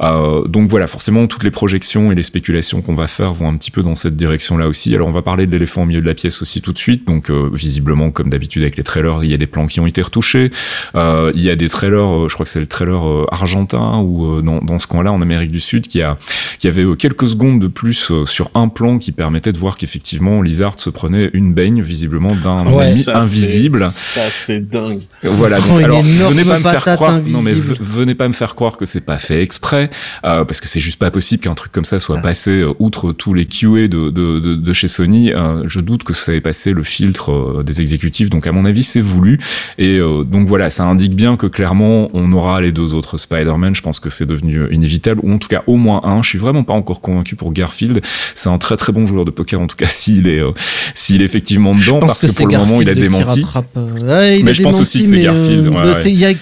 Euh, donc voilà, forcément toutes les projections et les spéculations qu'on va faire vont un petit peu dans cette direction-là aussi. Alors on va parler de l'éléphant au milieu de la pièce aussi tout de suite. Donc euh, visiblement, comme d'habitude avec les trailers, il y a des plans qui ont été retouchés. Euh, il y a des trailers, euh, je crois que c'est le trailer argentin ou dans, dans ce coin-là en Amérique du Sud qui a qui avait quelques secondes de plus sur un plan qui permettait de voir qu'effectivement Lizard se prenait une baigne visiblement d'un ennemi invisible. Ça c'est dingue. Voilà. Donc, alors venez pas me faire croire. Non mais venez pas me faire croire que c'est pas fait exprès parce que c'est juste pas possible qu'un truc comme ça soit passé outre tous les QA de, de, de, de chez Sony je doute que ça ait passé le filtre euh, des exécutifs. Donc à mon avis, c'est voulu. Et euh, donc voilà, ça indique bien que clairement, on aura les deux autres Spider-Man. Je pense que c'est devenu inévitable, ou en tout cas au moins un. Je suis vraiment pas encore convaincu pour Garfield. C'est un très très bon joueur de poker, en tout cas *laughs* s'il est euh, s'il est effectivement dedans, parce que, pour le moment il a démenti. mais je pense aussi que c'est Garfield. Il y, a,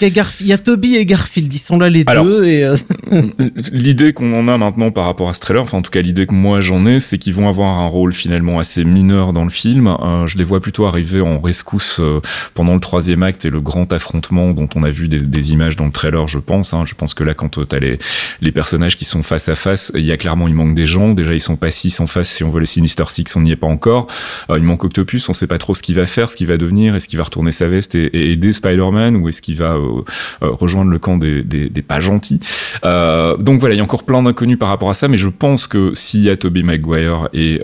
y, a Toby et Garfield, ils sont là les deux. Et *laughs* l'idée qu'on en a maintenant par rapport à ce trailer, enfin en tout cas l'idée que moi j'en ai, c'est qu'ils vont avoir un rôle finalement assez mineur dans le film. Euh, je les vois plutôt arriver en rescousse euh, pendant le troisième acte et le grand affrontement dont on a vu des, des images dans le trailer, je pense. Hein. Je pense que là, quand euh, tu as les, les personnages qui sont face à face, il y a clairement, il manque des gens. Déjà, ils sont pas six en face. Si on veut les Sinister Six, on n'y est pas encore. il manque Octopus, on sait pas trop ce qu'il va faire, ce qu'il va devenir. Est-ce qu'il va retourner sa veste et, aider Spider-Man ou est-ce qu'il va rejoindre le camp des, des, des pas gentils Donc voilà, il y a encore plein d'inconnus par rapport à ça, mais je pense que s'il y a Tobey Maguire et,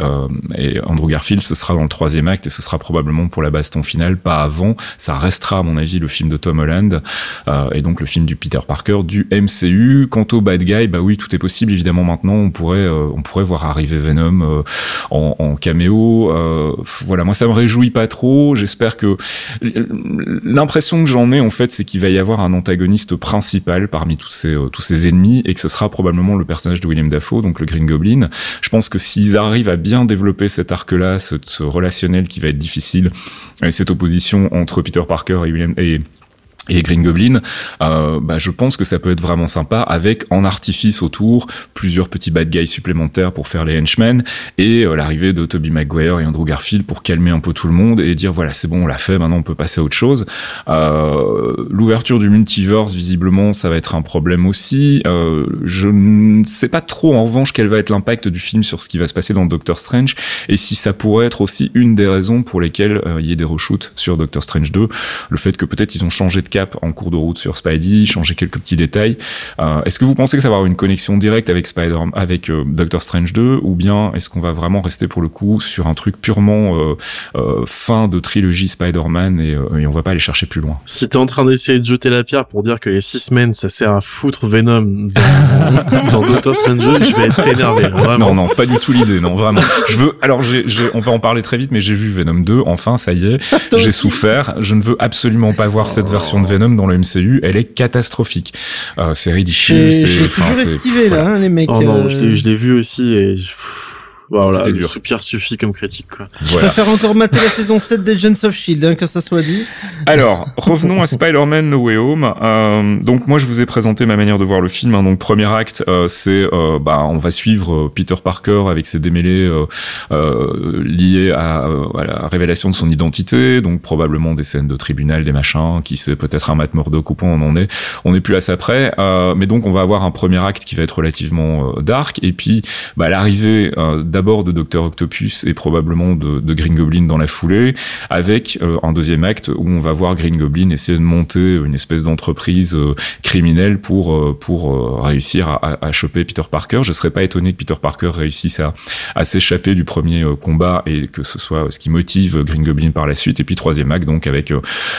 et Andrew Garfield, ce sera dans le troisième acte et ce sera probablement pour la baston finale, pas avant. Ça restera, à mon avis, le film de Tom Holland euh, et donc le film du Peter Parker du MCU. Quant au bad guy, bah oui, tout est possible. Évidemment, maintenant, on pourrait, euh, on pourrait voir arriver Venom euh, en, caméo. Voilà, moi, ça me réjouit pas trop. J'espère que l'impression que j'en ai, en fait, c'est qu'il va y avoir un antagoniste principal parmi tous ces, tous ces ennemis et que ce sera probablement le personnage de William Dafoe, donc le Green Goblin. Je pense que s'ils arrivent à bien développer cet arc-là, ce, relationnel qui va être difficile, et cette opposition entre Peter Parker et William et et Green Goblin, euh, bah, je pense que ça peut être vraiment sympa avec en artifice autour plusieurs petits bad guys supplémentaires pour faire les henchmen et euh, l'arrivée de Toby Maguire et Andrew Garfield pour calmer un peu tout le monde et dire voilà c'est bon on l'a fait maintenant on peut passer à autre chose. Euh, L'ouverture du multiverse visiblement ça va être un problème aussi. Euh, je ne sais pas trop en revanche quel va être l'impact du film sur ce qui va se passer dans Doctor Strange et si ça pourrait être aussi une des raisons pour lesquelles euh, il y ait des reshoots sur Doctor Strange 2, le fait que peut-être ils ont changé de cap en cours de route sur Spidey, changer quelques petits détails. Euh, est-ce que vous pensez que ça va avoir une connexion directe avec Spider, avec euh, Doctor Strange 2, ou bien est-ce qu'on va vraiment rester pour le coup sur un truc purement fin de trilogie Spider-Man et, et, on va pas aller chercher plus loin? Si t'es en train d'essayer de jeter la pierre pour dire que les six semaines ça sert à foutre Venom dans, dans Doctor Strange 2, je vais être énervé. Vraiment. Non, non, pas du tout l'idée, non, vraiment. Je veux, alors j'ai, on va en parler très vite, mais j'ai vu Venom 2, enfin, ça y est, j'ai souffert. Je ne veux absolument pas voir cette version de Venom dans le MCU. Elle est catastrophique. Euh, c'est ridicule. C'est, j'ai toujours esquivé là, hein, les mecs. Oh non, euh... je l'ai vu aussi et. Je voilà, le dur. soupir suffit comme critique. Quoi. Je préfère encore mater la saison 7 d'Agents of Shield, hein, que ça soit dit. Alors, revenons à Spider-Man No Way Home. Euh, donc moi, je vous ai présenté ma manière de voir le film. Hein. Donc premier acte, euh, c'est euh, bah on va suivre euh, Peter Parker avec ses démêlés euh, liés à, à, la révélation de son identité. Donc probablement des scènes de tribunal, des machins, qui c'est peut-être un Matt Murdock ou point on en est. On n'est plus à ça près. mais donc on va avoir un premier acte qui va être relativement dark. Et puis bah, l'arrivée d'abord de Docteur Octopus et probablement de, de, Green Goblin dans la foulée, avec euh, un deuxième acte où on va voir Green Goblin essayer de monter une espèce d'entreprise euh, criminelle pour euh, pour réussir à, à, choper Peter Parker. Je serais pas étonné que Peter Parker réussisse à, à s'échapper du premier combat et que ce soit ce qui motive Green Goblin par la suite. Et puis troisième acte donc avec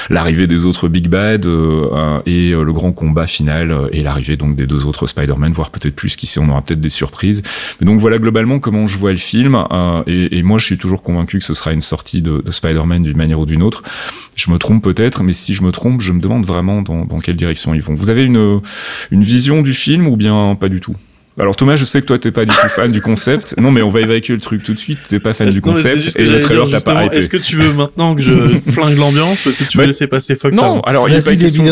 l'arrivée des autres Big Bad et le grand combat final et l'arrivée donc des deux autres Spider-Man, voire peut-être plus qu'ici on aura peut-être des surprises. Mais donc voilà globalement comment je vois le film, euh, et, moi je suis toujours convaincu que ce sera une sortie de, de Spider-Man d'une manière ou d'une autre. Je me trompe peut-être, mais si je me trompe, je me demande vraiment dans, dans quelle direction ils vont. Vous avez une, une vision du film ou bien pas du tout? Alors Thomas, je sais que toi t'es pas du tout fan du concept. *laughs* Non, mais on va évacuer le truc tout de suite. T'es pas fan du concept et le trailer t'a pas Est-ce que tu veux maintenant que je *laughs* flingue l'ambiance ou est-ce que tu veux bah, laisser passer Fox Non, alors il y a pas question.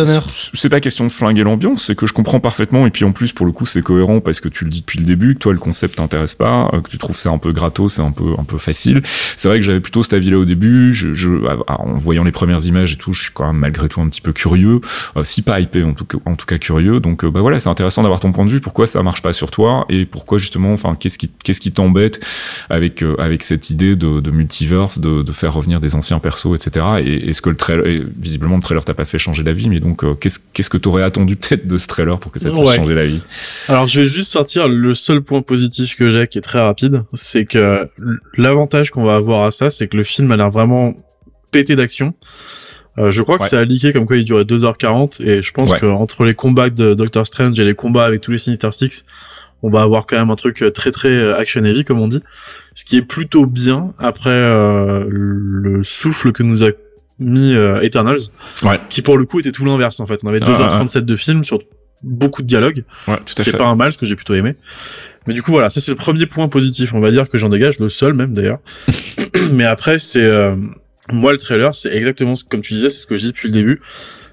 C'est pas question de flinguer l'ambiance, c'est que je comprends parfaitement et puis en plus pour le coup c'est cohérent parce que tu le dis depuis le début, que toi le concept t'intéresse pas, euh, que tu trouves ça un peu gratos, c'est un peu un peu facile. C'est vrai que j'avais plutôt cet avis-là au début. Je, je, en voyant les premières images et tout, je suis quand même malgré tout un petit peu curieux, euh, si pas hypé en tout cas, en tout cas curieux. Donc euh, bah voilà, c'est intéressant d'avoir ton point de vue. Pourquoi ça marche pas sur toi et pourquoi justement, enfin, qu'est-ce qui, qu'est-ce qui t'embête avec euh, avec cette idée de, de multiverse, de, de, faire revenir des anciens persos, etc. Et est-ce que le trailer, visiblement le trailer t'a pas fait changer d'avis, mais donc euh, qu'est-ce qu'est-ce que t'aurais attendu *laughs* peut-être de ce trailer pour que ça te fasse changer d'avis? Alors je vais juste sortir le seul point positif que j'ai, qui est très rapide, c'est que l'avantage qu'on va avoir à ça, c'est que le film a l'air vraiment pété d'action. Euh, je crois que ça a leaké comme quoi il durait 2h40 et je pense que entre les combats de Doctor Strange et les combats avec tous les Sinister Six, on va avoir quand même un truc euh, très très euh, action heavy comme on dit, ce qui est plutôt bien après euh, le souffle que nous a mis Eternals, qui pour le coup était tout l'inverse en fait. On avait 2h37 de film sur beaucoup de dialogues, ouais, tout à fait. pas un mal, ce que j'ai plutôt aimé. Mais du coup voilà, ça c'est le premier point positif, on va dire que j'en dégage, le seul même d'ailleurs. *laughs* Mais après c'est moi le trailer, c'est exactement ce, comme tu disais, c'est ce que je dis depuis le début.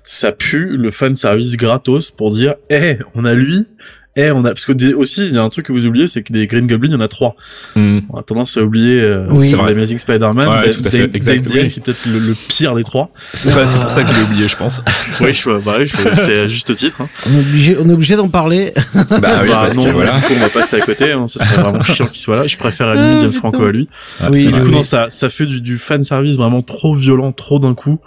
Ça pue le fan service gratos pour dire, eh, on a lui, eh, on a parce que aussi il y a un truc que vous oubliez, c'est que des Green Goblins, il y en a trois. Mm. On a tendance à oublier euh, oui. Amazing Spider-Man, ouais, tout à fait. Exact, oui. qui est peut-être le, le, pire des trois. C'est pour ça que je l'ai oublié, je pense. *laughs* oui, je, bah, oui, c'est à juste titre. Hein. On est obligé, on est obligé d'en parler. bah oui, *laughs* bah, parce non, que, voilà. on va passer à côté. Hein, ça serait vraiment chiant qu'il soit là. Je préfère à limite James Franco à lui. Ah, oui, du coup, non, ça, ça fait du, du fan service vraiment trop violent, trop d'un coup.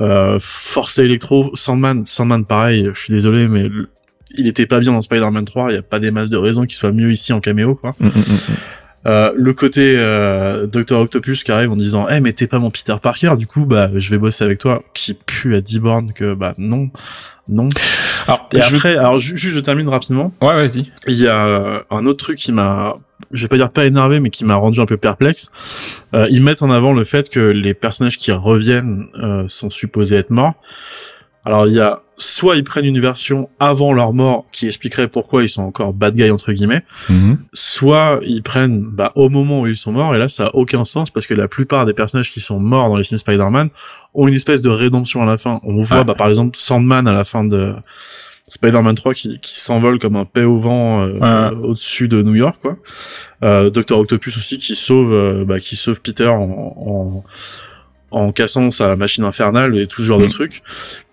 Euh, Force électro, Sandman, Sandman pareil, je suis désolé, mais il était pas bien dans Spider-Man 3, il y a pas des masses de raisons qu'il soit mieux ici en caméo quoi. Mm, mm, mm, euh, le côté euh, Docteur Octopus qui arrive en disant "Eh mais t'es pas mon Peter Parker, du coup bah je vais bosser avec toi" qui pue à 10 bornes que bah non. Non. Alors, et après, alors juste je termine rapidement. Ouais, vas-y. Il y a euh, un autre truc qui m'a, je vais pas dire pas énervé, mais qui m'a rendu un peu perplexe. Euh, ils mettent en avant le fait que les personnages qui reviennent euh, sont supposés être morts. Alors il y a soit ils prennent une version avant leur mort qui expliquerait pourquoi ils sont encore bad guys entre guillemets, mm-hmm. soit ils prennent bah, au moment où ils sont morts et là ça a aucun sens parce que la plupart des personnages qui sont morts dans les films Spider-Man ont une espèce de rédemption à la fin. On voit ah. bah, par exemple Sandman à la fin de Spider-Man 3 qui, qui s'envole comme un paix au vent euh, ah. au-dessus de New York quoi. Euh, Docteur Octopus aussi qui sauve euh, bah, qui sauve Peter en, en en cassant sa machine infernale et tout ce genre de mm. trucs.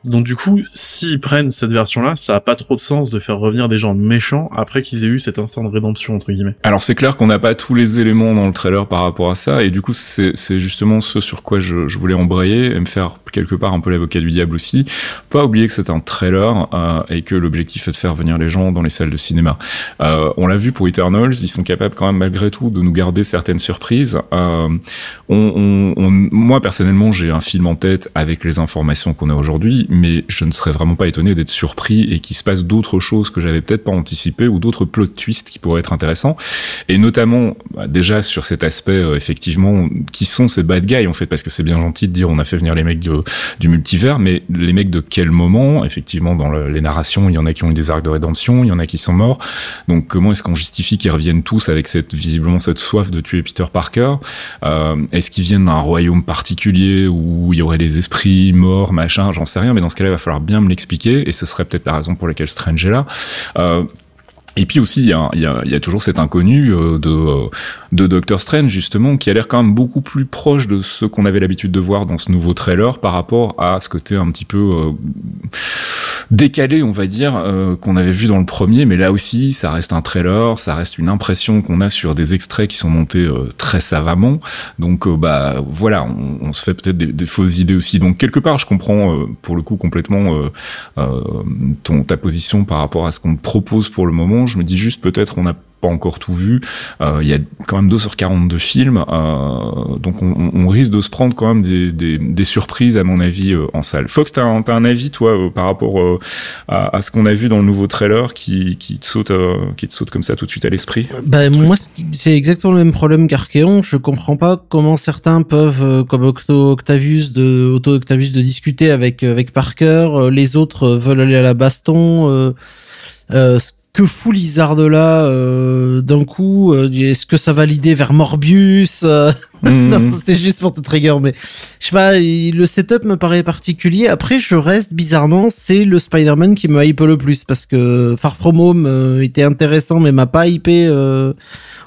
Donc du coup, s'ils prennent cette version-là, ça a pas trop de sens de faire revenir des gens méchants après qu'ils aient eu cet instant de rédemption entre guillemets. Alors c'est clair qu'on n'a pas tous les éléments dans le trailer par rapport à ça, et du coup c'est justement ce sur quoi je, je, voulais embrayer et me faire quelque part un peu l'avocat du diable aussi. Pas oublier que c'est un trailer euh, et que l'objectif est de faire venir les gens dans les salles de cinéma. Euh, on l'a vu pour Eternals, ils sont capables quand même malgré tout de nous garder certaines surprises. Euh, on, on, moi personnellement j'ai un film en tête avec les informations qu'on a aujourd'hui mais je ne serais vraiment pas étonné d'être surpris et qu'il se passe d'autres choses que j'avais peut-être pas anticipé ou d'autres plot twists qui pourraient être intéressants. Et notamment, bah, déjà sur cet aspect, euh, effectivement, qui sont ces bad guys en fait, parce que c'est bien gentil de dire on a fait venir les mecs du multivers, mais les mecs de quel moment? Effectivement, dans les narrations, il y en a qui ont eu des arcs de rédemption, il y en a qui sont morts. Donc comment est-ce qu'on justifie qu'ils reviennent tous avec cette visiblement cette soif de tuer Peter Parker? Euh, Est-ce qu'ils viennent d'un royaume particulier où il y aurait des esprits morts, machin? J'en sais rien, mais dans ce cas-là, il va falloir bien me l'expliquer, et ce serait peut-être la raison pour laquelle Strange est là. Euh, et puis aussi, il y a, toujours cet inconnu euh, de, euh, de Strange, justement, qui a l'air quand même beaucoup plus proche de ce qu'on avait l'habitude de voir dans ce nouveau trailer par rapport à ce côté un petit peu décalé, on va dire, qu'on avait vu dans le premier. Mais là aussi, ça reste un trailer, ça reste une impression qu'on a sur des extraits qui sont montés très savamment. Donc, bah voilà, on, se fait peut-être des, fausses idées aussi. Donc, quelque part, je comprends pour le coup complètement ton, ta position par rapport à ce qu'on propose pour le moment je me dis juste peut-être on n'a pas encore tout vu. Euh, il y a quand même 2h40 de film, euh, donc on, on, risque de se prendre quand même des, des, des surprises à mon avis euh, en salle. Fox, t'as un, as un avis toi euh, par rapport euh, à, à, ce qu'on a vu dans le nouveau trailer qui, qui te saute qui te saute comme ça tout de suite à l'esprit? Bah moi c'est exactement le même problème qu'Archeon. Je comprends pas comment certains peuvent comme Octo Octavius de Otto Octavius de discuter avec avec Parker, les autres veulent aller à la baston. Euh, que fout Lizard là euh, d'un coup euh, Est-ce que ça va l'idée vers Morbius euh, mmh. *laughs* Non, c'est juste pour te trigger, mais je sais pas. Le setup me paraît particulier. Après, je reste bizarrement, c'est le Spider-Man qui me hype le plus parce que Far From Home était intéressant, mais m'a pas hypé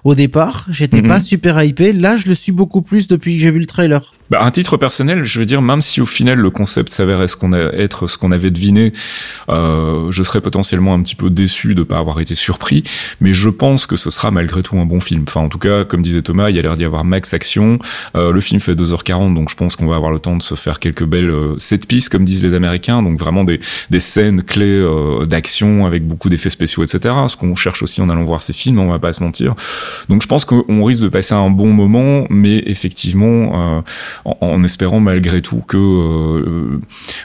au départ. J'étais mmh. pas super hypé. Là, je le suis beaucoup plus depuis que j'ai vu le trailer. Bah, un titre personnel, je veux dire, même si au final le concept s'avérait ce qu'on être ce qu'on avait deviné, euh, je serais potentiellement un petit peu déçu de pas avoir été surpris, mais je pense que ce sera malgré tout un bon film. Enfin, en tout cas, comme disait Thomas, il y a l'air d'y avoir max action. Euh, le film fait 2h40, donc je pense qu'on va avoir le temps de se faire quelques belles euh, set pistes, comme disent les Américains, donc vraiment des, des scènes clés euh, d'action avec beaucoup d'effets spéciaux, etc. Ce qu'on cherche aussi en allant voir ces films, on va pas se mentir. Donc je pense qu'on risque de passer un bon moment, mais effectivement. En, espérant malgré tout que euh,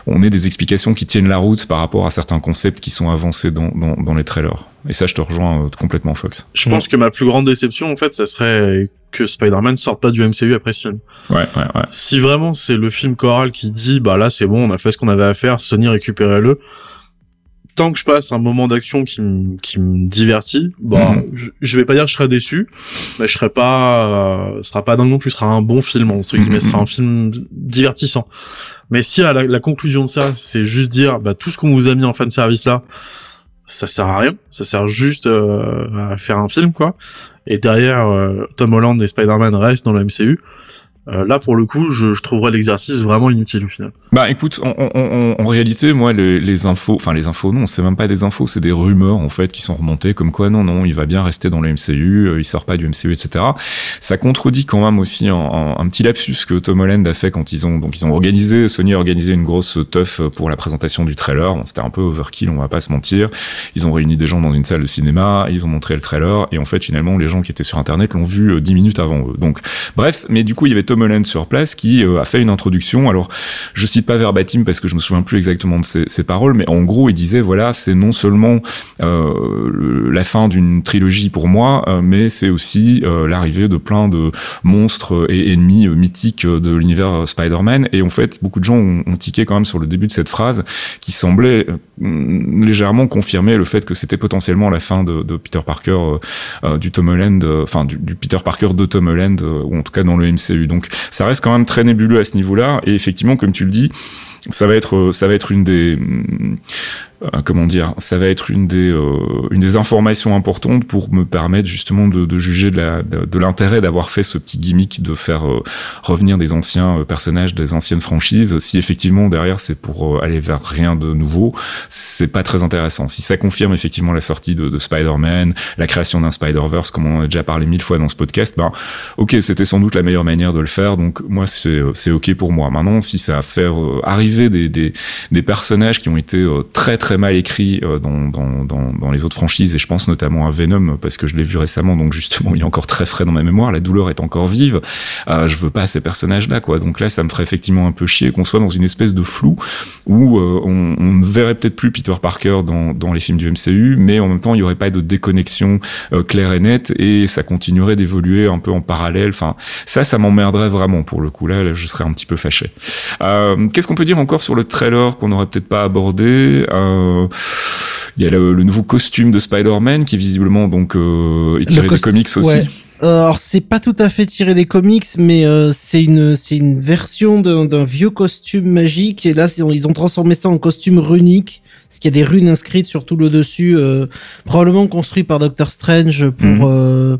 on ait des explications qui tiennent la route par rapport à certains concepts qui sont avancés dans, dans, dans les trailers. Et ça, je te rejoins euh, complètement, Fox. Je pense que ma plus grande déception, en fait, ça serait que Spider-Man sorte pas du MCU après ce film. Ouais, ouais, ouais. Si vraiment c'est le film choral qui dit, bah là c'est bon, on a fait ce qu'on avait à faire, Sony récupérez-le, tant que je passe un moment d'action qui me qui me divertit, bon, mhm. je, vais pas dire que je serai déçu, mais je serai pas, euh, sera pas dingue non plus, ce sera un bon film entre guillemets, ce sera un film divertissant. Mais si à la, conclusion de ça, c'est juste dire, bah tout ce qu'on vous a mis en fan service là, ça sert à rien, ça sert juste euh, à faire un film quoi. Et derrière, euh, Tom Holland et Spider-Man restent dans le MCU. Euh, là, pour le coup, je, je trouverais l'exercice vraiment inutile au final. Bah, écoute, en, réalité, moi, les, les, infos, enfin les infos, non, c'est même pas des infos, c'est des rumeurs en fait qui sont remontées, comme quoi non, non, il va bien rester dans le MCU, euh, il sort pas du MCU, etc. Ça contredit quand même aussi un, un, petit lapsus que Tom Holland a fait quand ils ont, donc ils ont organisé, Sony a organisé une grosse teuf pour la présentation du trailer. C'était un peu overkill, on va pas se mentir. Ils ont réuni des gens dans une salle de cinéma, ils ont montré le trailer, et en fait, finalement, les gens qui étaient sur Internet l'ont vu euh, dix minutes avant eux. Donc, bref, mais du coup, il y avait Tom Holland sur place qui euh, a fait une introduction. Alors, je cite pas verbatim parce que je me souviens plus exactement de ses, paroles, mais en gros, il disait voilà, c'est non seulement euh, la fin d'une trilogie pour moi, euh, mais c'est aussi l'arrivée de plein de monstres et ennemis mythiques de l'univers Spider-Man. Et en fait, beaucoup de gens ont, tiqué quand même sur le début de cette phrase qui semblait légèrement confirmer le fait que c'était potentiellement la fin de, Peter Parker du Tom Holland, enfin du, du, Peter Parker de Tom Holland, ou en tout cas dans le MCU. Donc ça reste quand même très nébuleux à ce niveau-là. Et effectivement, comme tu le dis, ça va être ça va être une des euh, comment dire, ça va être une des euh, une des informations importantes pour me permettre justement de, de juger de la de, l'intérêt d'avoir fait ce petit gimmick de faire euh, revenir des anciens personnages des anciennes franchises. Si effectivement derrière c'est pour aller vers rien de nouveau, c'est pas très intéressant. Si ça confirme effectivement la sortie de, de Spider-Man, la création d'un Spider-Verse, comme on a déjà parlé mille fois dans ce podcast, ben ok, c'était sans doute la meilleure manière de le faire. Donc moi c'est ok pour moi. Maintenant si ça va faire arriver des, des des personnages qui ont été très très mal écrit euh, dans, dans, dans, dans, les autres franchises, et je pense notamment à Venom, parce que je l'ai vu récemment, donc justement, *laughs* il est encore très frais dans ma mémoire, la douleur est encore vive, euh, je veux pas ces personnages-là, quoi. Donc là, ça me ferait effectivement un peu chier qu'on soit dans une espèce de flou où euh, on, on, ne verrait peut-être plus Peter Parker dans, dans les films du MCU, mais en même temps, il y aurait pas de déconnexion claire et nette, et ça continuerait d'évoluer un peu en parallèle. Enfin, ça, ça m'emmerderait vraiment pour le coup. Là, là je serais un petit peu fâché. Qu'est-ce qu'on peut dire encore sur le trailer qu'on n'aurait peut-être pas abordé? Euh, il y a le, nouveau costume de Spider-Man qui visiblement donc euh, est tiré des comics aussi. Euh, alors c'est pas tout à fait tiré des comics, mais c'est une c'est une version d'un vieux costume magique et là ils ont transformé ça en costume runique parce qu'il y a des runes inscrites sur tout le dessus, euh, probablement construit par Doctor Strange pour mhm. euh,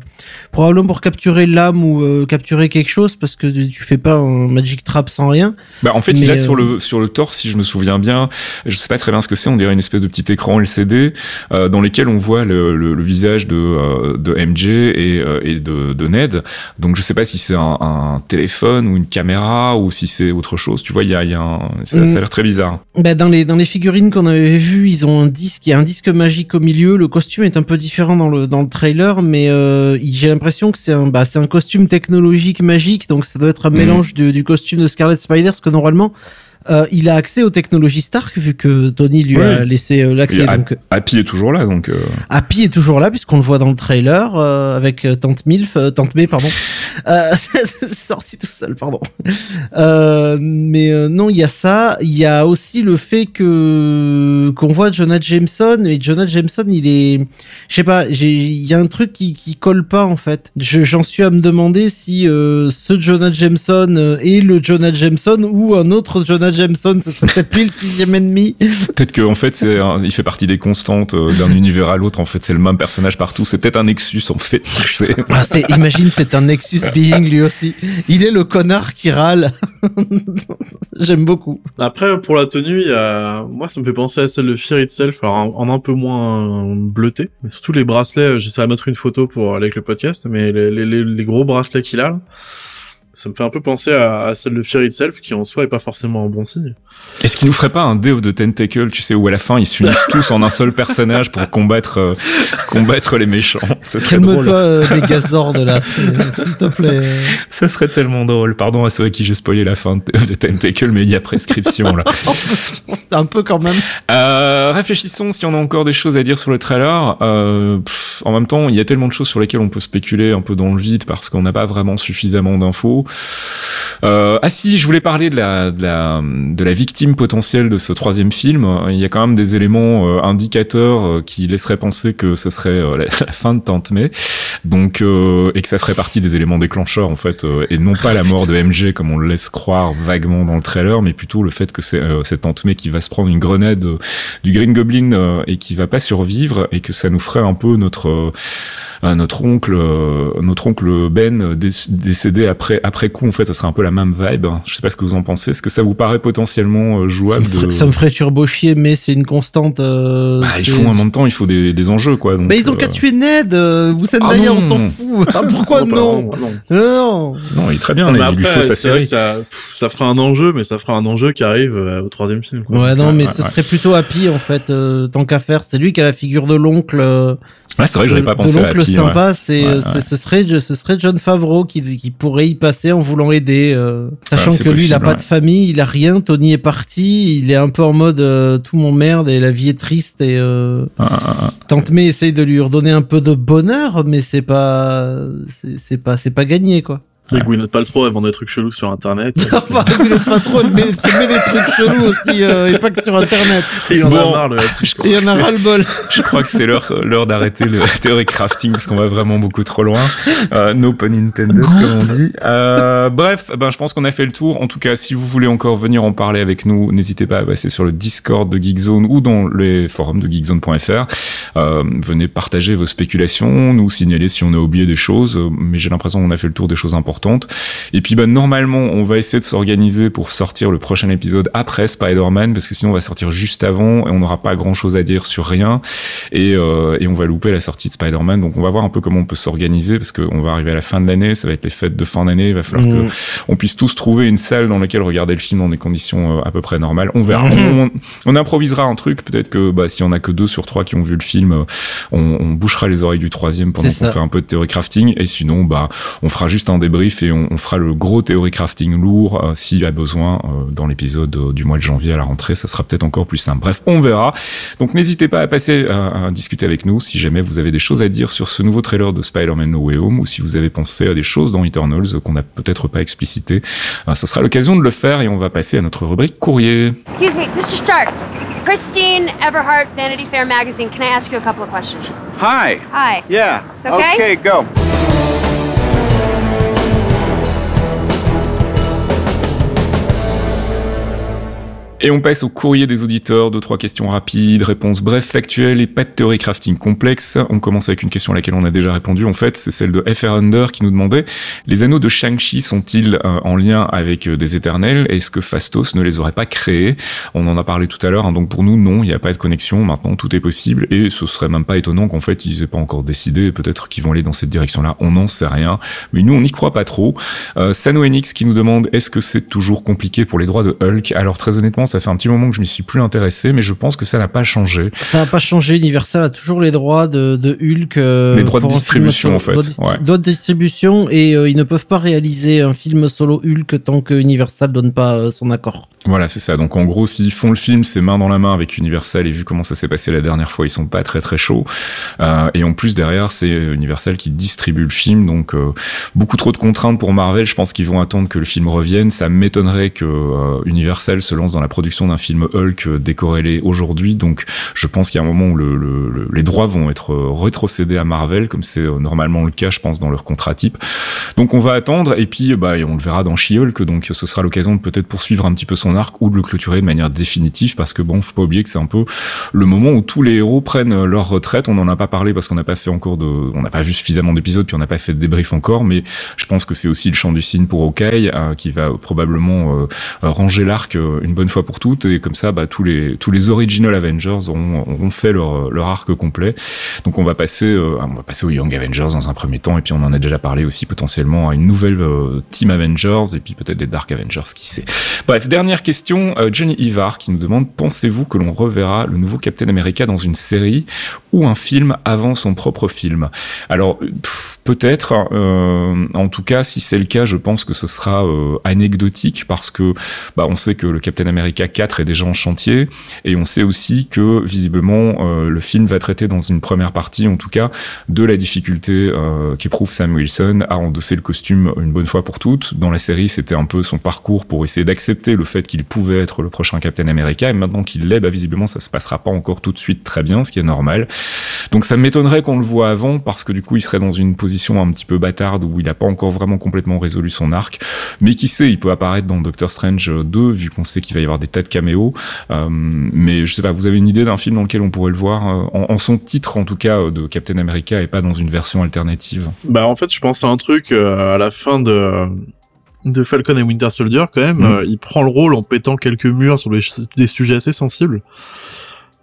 probablement pour capturer l'âme ou euh, capturer quelque chose, parce que tu fais pas un magic trap sans rien. Bah en fait, il a sur le sur le torse, si je me souviens bien, je sais pas très bien ce que c'est, on dirait une espèce de petit écran LCD dans lequel on voit le, le, visage de de MJ et, et de, de Ned. Donc je sais pas si c'est un, un, téléphone ou une caméra ou si c'est autre chose. Tu vois, il y a, y a un, ça, ça a mm. l'air très bizarre. Bah dans les dans les figurines qu'on avait vu, ils ont un disque, il y a un disque magique au milieu. Le costume est un peu différent dans le dans le trailer, mais euh, j'ai l'impression que c'est un bah c'est un costume technologique magique, donc ça doit être un mhm. mélange du, du costume de Scarlet Spider, parce que normalement euh, il a accès aux technologies Stark vu que Tony lui a laissé euh, l'accès. Donc... Happy est toujours là, donc. Euh... Happy est toujours là puisqu'on le voit dans le trailer avec Tante Milf, Tante May, pardon. *laughs* sorti tout seul, pardon. mais non, il y a ça. Il y a aussi le fait que qu'on voit Jonah Jameson et Jonah Jameson, il est, je sais pas, il y a un truc qui, qui colle pas en fait. J'en suis à me demander si ce Jonah Jameson est le Jonah Jameson ou un autre Jonah Jameson, ce serait peut-être lui le sixième ennemi. Peut-être qu'en fait, c'est il fait partie des constantes euh, d'un univers à l'autre. En fait, c'est le même personnage partout. C'est peut-être un Nexus, en fait. Ah, imagine, c'est un Nexus being lui aussi. Il est le connard qui râle. *laughs* J'aime beaucoup. Après, pour la tenue, moi, ça me fait penser à celle de Fear Itself, alors en, un peu moins bleuté. Mais surtout les bracelets, j'essaie de mettre une photo pour aller avec le podcast, mais les, les, les gros bracelets qu'il a, là, ça me fait un peu penser à, celle de Fear Itself, qui en soi est pas forcément un bon signe. Est-ce qu'il nous ferait pas un Day of the Tentacle, tu sais, où à la fin ils s'unissent tous en un seul personnage pour combattre euh, combattre les méchants? Calme-toi, euh, les gazords de là, s'il te plaît. Ça serait tellement drôle. Pardon à ceux à qui j'ai spoilé la fin de The Tentacle, mais il y a prescription là. *laughs* un peu quand même. Euh, réfléchissons si on a encore des choses à dire sur le trailer. Euh, en même temps, il y a tellement de choses sur lesquelles on peut spéculer un peu dans le vide parce qu'on n'a pas vraiment suffisamment d'infos. Euh, ah si, je voulais parler de la, de la, la victime potentielle de ce troisième film. Il y a quand même des éléments euh, indicateurs euh, qui laisseraient penser que ce serait euh, *laughs* la, fin de Tante May, donc et que ça ferait partie des éléments déclencheurs en fait, et non pas la mort de MJ comme on le laisse croire vaguement dans le trailer, mais plutôt le fait que c'est cette Tante May qui va se prendre une grenade du Green Goblin et qui va pas survivre, et que ça nous ferait un peu notre notre oncle, euh, notre oncle Ben décédé après après coup. En fait, ça serait un peu la même vibe. Je sais pas ce que vous en pensez. Est-ce que ça vous paraît potentiellement euh, jouable ça me, ferait, ça me ferait turbo chier, mais c'est une constante. Euh, bah, il faut en même temps, il faut des, des enjeux quoi. Donc, mais ils ont qu'à tuer Ned. vous savez ah on s'en fout. Ah, pourquoi non, non, non, il est très bien. il lui faut sa série. Ça, ça fera un enjeu, mais ça fera un enjeu qui arrive au troisième film. Quoi. Ouais, non, mais ce serait plutôt Happy en fait, tant qu'à faire. C'est lui qui a la figure de l'oncle. Ouais, c'est vrai que j'avais pas pensé à L'oncle sympa, c'est, ce serait, ce serait John Favreau qui, qui pourrait y passer en voulant aider, euh, sachant que lui, il a pas de famille, il a rien. Tony est parti, il est un peu en mode euh, tout mon merde et la vie est triste et euh, Tante May essaye de lui redonner un peu de bonheur, mais c'est pas, c'est pas, c'est pas gagné quoi. Et Gwyneth Paltrow, elle vend des trucs chelous sur Internet. *laughs* Gwyneth Paltrow, elle met, elle met des trucs chelous aussi, euh, et pas que sur Internet. Il en Bon, a marre, le Il en a ras le bol. Je crois que c'est l'heure, l'heure d'arrêter le *laughs* théorie crafting parce qu'on va vraiment beaucoup trop loin. Euh, no pun intended, comme on dit. Euh, bref, ben, je pense qu'on a fait le tour. En tout cas, si vous voulez encore venir en parler avec nous, n'hésitez pas à passer sur le Discord de Geekzone ou dans les forums de geekzone.fr. Euh, venez partager vos spéculations, nous signaler si on a oublié des choses, euh, mais j'ai l'impression qu'on a fait le tour des choses importantes. Et puis, ben, normalement, on va essayer de s'organiser pour sortir le prochain épisode après Spider-Man, parce que sinon on va sortir juste avant et on n'aura pas grand chose à dire sur rien et, euh, et on va louper la sortie de Spider-Man. Donc on va voir un peu comment on peut s'organiser parce qu'on va arriver à la fin de l'année, ça va être les fêtes de fin d'année, il va falloir Mm. que on puisse tous trouver une salle dans laquelle regarder le film dans des conditions euh, à peu près normales. On verra. Mhm. On, on improvisera un truc. Peut-être que bah, s'il y en a que deux sur trois qui ont vu le film, euh, on, on bouchera les oreilles du troisième pendant qu'on fait un peu de théorie crafting. Et sinon, bah, on fera juste un débrief et on, on fera le gros théorie crafting lourd euh, s'il y a besoin euh, dans l'épisode euh, du mois de janvier à la rentrée. Ça sera peut-être encore plus simple. Bref, on verra. Donc n'hésitez pas à passer à, à discuter avec nous si jamais vous avez des choses à dire sur ce nouveau trailer de Spider-Man No Way Home ou si vous avez pensé à des choses dans Eternals qu'on n'a peut-être pas explicité. Euh, ça sera l'occasion de le faire et on va passer à notre rubrique courrier. Excuse me, Mr. Stark. Christine Everhart, Vanity Fair magazine. Can I ask you a couple of questions? Hi. Hi. Yeah. It's okay? Okay, go. Et on passe au courrier des auditeurs, deux, trois questions rapides, réponses brèves, factuelles et pas de théorie crafting complexe. On commence avec une question à laquelle on a déjà répondu, en fait, c'est celle de FR Under qui nous demandait, les anneaux de Shang-Chi sont-ils euh, en lien avec euh, des éternels? Est-ce que Fastos ne les aurait pas créés? On en a parlé tout à l'heure, hein, donc pour nous, non, il n'y a pas de connexion, maintenant tout est possible, et ce serait même pas étonnant qu'en fait ils aient pas encore décidé, peut-être qu'ils vont aller dans cette direction-là, on n'en sait rien, mais nous on n'y croit pas trop. Euh, Sano Enix qui nous demande est-ce que c'est toujours compliqué pour les droits de Hulk? Alors très honnêtement, ça fait un petit moment que je m'y suis plus intéressé, mais je pense que ça n'a pas changé. Ça n'a pas changé. Universal a toujours les droits de, de Hulk. euh, Les droits de distribution, en fait, Droits de, distri- ouais. droits de distribution et euh, ils ne peuvent pas réaliser un film solo Hulk tant que Universal donne pas euh, son accord. Voilà, c'est ça. Donc en gros, s'ils font le film, c'est main dans la main avec Universal, et vu comment ça s'est passé la dernière fois, ils sont pas très très chauds. Euh, et en plus derrière, c'est Universal qui distribue le film, donc euh, beaucoup trop de contraintes pour Marvel. Je pense qu'ils vont attendre que le film revienne. Ça m'étonnerait que euh, Universal se lance dans la production d'un film Hulk euh, décorrélé aujourd'hui. Donc je pense qu'il y a un moment où le, le- le- les droits vont être euh, rétrocédés à Marvel, comme c'est euh, normalement le cas, je pense, dans leur contrat type. Donc on va attendre, et puis bah on le verra dans She-Hulk. Donc ce sera l'occasion de peut-être poursuivre un petit peu son arc ou de le clôturer de manière définitive, parce que bon, faut pas oublier que c'est un peu le moment où tous les héros prennent leur retraite. On n'en a pas parlé parce qu'on n'a pas fait encore de, on n'a pas vu suffisamment d'épisodes, puis on n'a pas fait de débrief encore. Mais je pense que c'est aussi le champ du signe pour Hawkeye, euh, qui va probablement euh, ranger l'arc euh, une bonne fois pour toutes, et comme ça, bah, tous les tous les original Avengers auront, auront fait leur leur arc complet. Donc on va passer, euh, on va passer aux Young Avengers dans un premier temps, et puis on en a déjà parlé aussi potentiellement à une nouvelle euh, Team Avengers, et puis peut-être des Dark Avengers, qui sait. Bref, dernière question, euh, Johnny Ivar qui nous demande pensez-vous que l'on reverra le nouveau Captain America dans une série ou un film avant son propre film? Alors peut-être, euh, en tout cas, si c'est le cas, je pense que ce sera euh, anecdotique parce que bah, on sait que le Captain America 4 est déjà en chantier et on sait aussi que visiblement le film va traiter dans une première partie, en tout cas, de la difficulté qu'éprouve Sam Wilson à endosser le costume une bonne fois pour toutes. Dans la série, c'était un peu son parcours pour essayer d'accepter le fait qu'il pouvait être le prochain Captain America et maintenant qu'il l'est, bah, visiblement ça se passera pas encore tout de suite très bien, ce qui est normal. Donc ça m'étonnerait qu'on le voit avant parce que du coup il serait dans une position un petit peu bâtarde où il a pas encore vraiment complètement résolu son arc. Mais qui sait, il peut apparaître dans Doctor Strange 2 vu qu'on sait qu'il va y avoir des tas de caméos. Euh, mais je sais pas, vous avez une idée d'un film dans lequel on pourrait le voir euh, en, en son titre en tout cas euh, de Captain America et pas dans une version alternative? Bah en fait, je pense à un truc euh, à la fin de de Falcon et Winter Soldier quand même. Mhm. euh, il prend le rôle en pétant quelques murs sur des, sujets assez sensibles.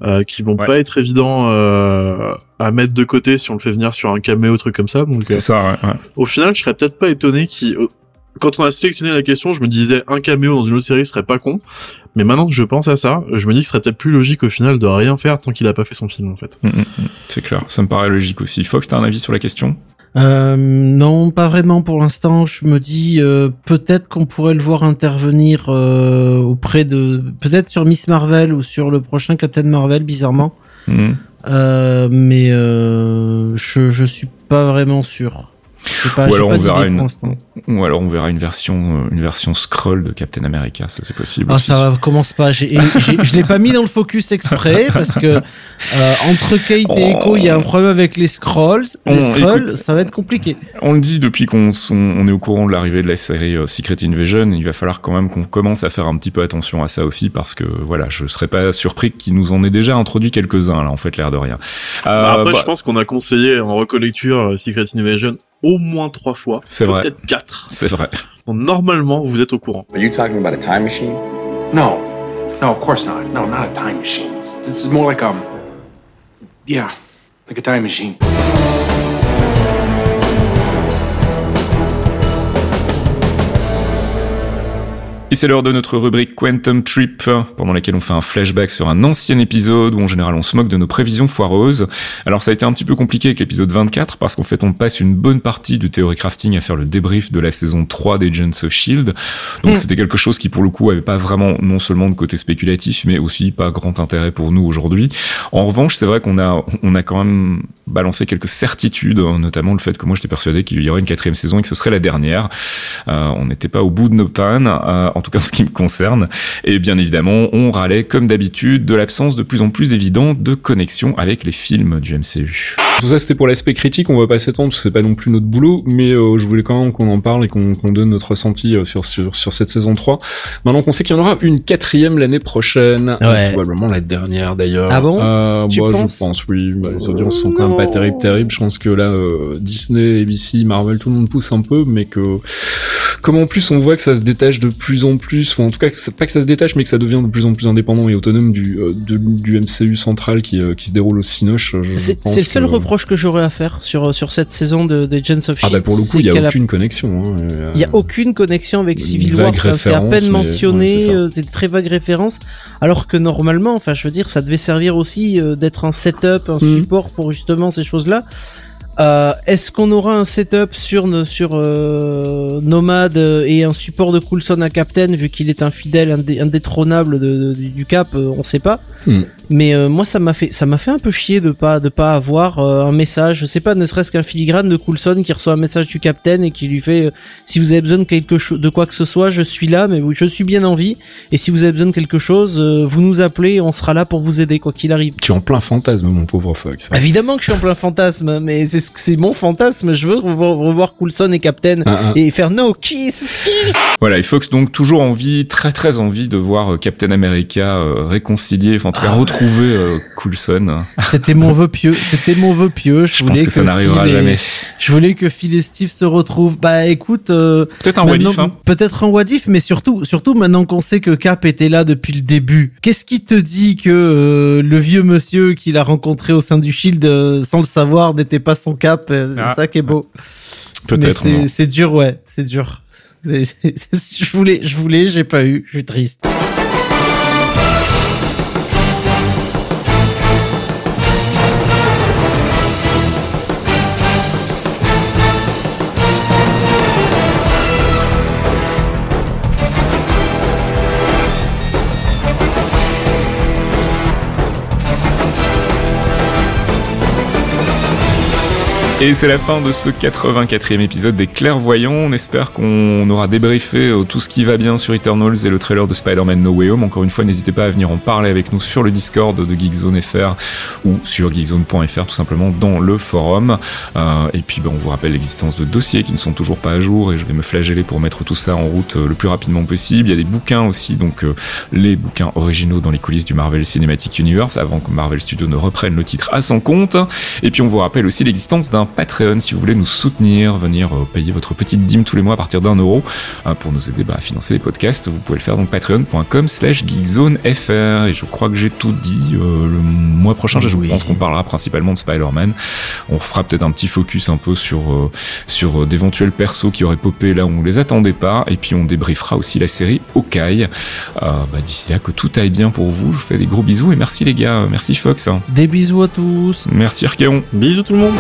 Euh, qui vont Ouais. pas être évidents euh, à mettre de côté si on le fait venir sur un caméo truc comme ça donc euh, C'est ça, ouais, ouais. au final je serais peut-être pas étonné qu'il euh, quand on a sélectionné la question je me disais un caméo dans une autre série serait pas con mais maintenant que je pense à ça je me dis que ce serait peut-être plus logique au final de rien faire tant qu'il a pas fait son film en fait Mm, mm, mm. C'est clair, ça me paraît logique aussi. Fox, t'as un avis sur la question? Euh, non, pas vraiment pour l'instant. Je me dis euh, peut-être qu'on pourrait le voir intervenir euh, auprès de, peut-être sur Miss Marvel ou sur le prochain Captain Marvel, bizarrement. Mm. Euh, mais euh, je je suis pas vraiment sûr. Pas, ou alors pas on verra une, ou alors on verra une version, euh, une version scroll de Captain America, ça c'est possible. Ah, aussi. ça va, commence pas. J'ai, j'ai- je l'ai pas mis dans le focus exprès parce que euh, entre Kate et Echo, il y a un problème avec les scrolls. Les Oh, scrolls, écoute. ça va être compliqué. On le dit depuis qu'on s- on, on est au courant de l'arrivée de la série euh, Secret Invasion, il va falloir quand même qu'on commence à faire un petit peu attention à ça aussi parce que voilà, je serais pas surpris qu'il nous en ait déjà introduit quelques-uns là, en fait, l'air de rien. Bah, Euh, après, bah, je pense qu'on a conseillé en recollecture euh, Secret Invasion au moins trois fois. C'est vrai. Peut-être quatre. c'est vrai. Donc, normalement, vous êtes au courant. Are you talking about a time machine? No. No, of course not. No, not a time machine. This is more like um Yeah, like a time machine. Et c'est l'heure de notre rubrique Quantum Trip, pendant laquelle on fait un flashback sur un ancien épisode où en général on se moque de nos prévisions foireuses. Alors ça a été un petit peu compliqué avec l'épisode 24 parce qu'en fait on passe une bonne partie du Theory Crafting à faire le débrief de la saison 3 d'Agents of Shield. Donc Hmm. c'était quelque chose qui pour le coup avait pas vraiment non seulement de côté spéculatif mais aussi pas grand intérêt pour nous aujourd'hui. En revanche c'est vrai qu'on a on a quand même balancé quelques certitudes, notamment le fait que moi j'étais persuadé qu'il y aurait une quatrième saison et que ce serait la dernière. Euh, on n'était pas au bout de nos pannes, euh, en tout cas en ce qui me concerne. Et bien évidemment, on râlait comme d'habitude de l'absence de plus en plus évidente de connexion avec les films du MCU. Tout ça, c'était pour l'aspect critique. On va pas s'étendre, parce que c'est pas non plus notre boulot, mais euh, je voulais quand même qu'on en parle et qu'on qu'on donne notre ressenti euh, sur, sur, sur cette saison 3. Maintenant qu'on sait qu'il y en aura une quatrième l'année prochaine, Ouais. euh, probablement la dernière d'ailleurs. Ah bon euh, Tu bah, penses Je pense, oui. Bah, les audiences sont quand même pas Non. terribles, terribles. Je pense que là, euh, Disney, ABC, Marvel, tout le monde pousse un peu, mais que comme en plus on voit que ça se détache de plus en plus, ou en tout cas que c'est- pas que ça se détache, mais que ça devient de plus en plus indépendant et autonome du, euh, de- du MCU central qui, euh, qui se déroule au Cinoche. C'est le seul que- reproche que j'aurais à faire sur, sur cette saison de, de Agents of Ah Shield. bah pour le coup, il y a aucune connexion. hein, euh, Il y a aucune connexion avec Civil vague War. C'est à référence, peine mais- mentionné. ouais, c'est euh, très vagues références. Alors que normalement, enfin, je veux dire, ça devait servir aussi euh, d'être un setup, un Mhm. support pour justement ces choses-là. Euh, Est-ce qu'on aura un setup sur ne- sur euh, Nomad euh, et un support de Coulson à Captain vu qu'il est un fidèle indé- indétrônable de- de- du Cap euh, On sait pas. Mhm. Mais euh, moi, ça m'a fait ça m'a fait un peu chier de pas de pas avoir euh, un message. Je sais pas, ne serait-ce qu'un filigrane de Coulson qui reçoit un message du Captain et qui lui fait euh, si vous avez besoin de quelque chose, de quoi que ce soit, je suis là, mais je suis bien en vie. Et si vous avez besoin de quelque chose, euh, vous nous appelez, et on sera là pour vous aider quoi qu'il arrive. Tu es en plein fantasme, mon pauvre Fox. Évidemment que je suis en plein fantasme, mais c'est ce- c'est mon fantasme. Je veux revoir, revoir Coulson et Captain Ah, ah. et faire no kiss, kiss. Voilà, et Fox donc toujours envie, très très envie de voir euh, Captain America euh, réconcilier, enfin en tout cas Ah. retrouver euh, Coulson. C'était mon vœu pieux. C'était mon vœu pieux. Je, Je pense voulais que ça n'arrivera Phil et- jamais. Je voulais que Phil et Steve se retrouvent. Bah écoute, euh, Peut-être un what maintenant- if, hein. peut-être un what if, mais surtout, surtout maintenant qu'on sait que Cap était là depuis le début. Qu'est-ce qui te dit que euh, le vieux monsieur qu'il a rencontré au sein du Shield, euh, sans le savoir, n'était pas son Cap? C'est Ah. ça qui est beau. Peut-être. C'est- C'est dur, ouais, c'est dur. *laughs* C'est- je voulais, je voulais, j'ai pas eu. Je suis triste. Et c'est la fin de ce 84e épisode des Clairvoyants. On espère qu'on aura débriefé euh, tout ce qui va bien sur Eternals et le trailer de Spider-Man No Way Home. Encore une fois, n'hésitez pas à venir en parler avec nous sur le Discord de Geekzone FR ou sur geekzone.fr tout simplement dans le forum. Euh, et puis ben, on vous rappelle l'existence de dossiers qui ne sont toujours pas à jour et je vais me flageller pour mettre tout ça en route euh, le plus rapidement possible. Il y a des bouquins aussi, donc euh, les bouquins originaux dans les coulisses du Marvel Cinematic Universe avant que Marvel Studios ne reprenne le titre à son compte. Et puis on vous rappelle aussi l'existence d'un Patreon si vous voulez nous soutenir, venir euh, payer votre petite dîme tous les mois à partir d'un euro euh, pour nous aider bah, à financer les podcasts. Vous pouvez le faire donc patreon.com slash geekzonefr et je crois que j'ai tout dit. Euh, le mois prochain, je Oui. pense qu'on parlera principalement de Spider-Man. On fera peut-être un petit focus un peu sur, euh, sur euh, d'éventuels persos qui auraient popé là où on les attendait pas et puis on débriefera aussi la série Hawkeye. Euh, bah, D'ici là, que tout aille bien pour vous. Je vous fais des gros bisous et merci les gars. Merci Fox. hein. Des bisous à tous. Merci Archeon. Bisous tout le monde.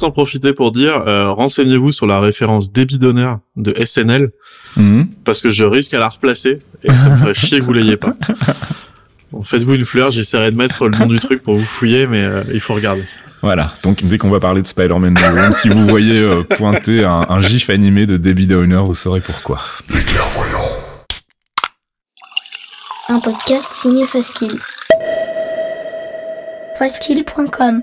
Juste en profiter pour dire, euh, renseignez-vous sur la référence débit d'honneur de SNL, Mhm. parce que je risque à la replacer, et ça me ferait chier que vous l'ayez pas. Bon, Faites-vous une fleur, j'essaierai de mettre le nom du truc pour vous fouiller, mais euh, il faut regarder. Voilà, donc dès qu'on va parler de Spider-Man No Home, si vous voyez euh, pointer un, un gif animé de Debbie Downer, vous saurez pourquoi. Un podcast signé Faskill. Faskill.com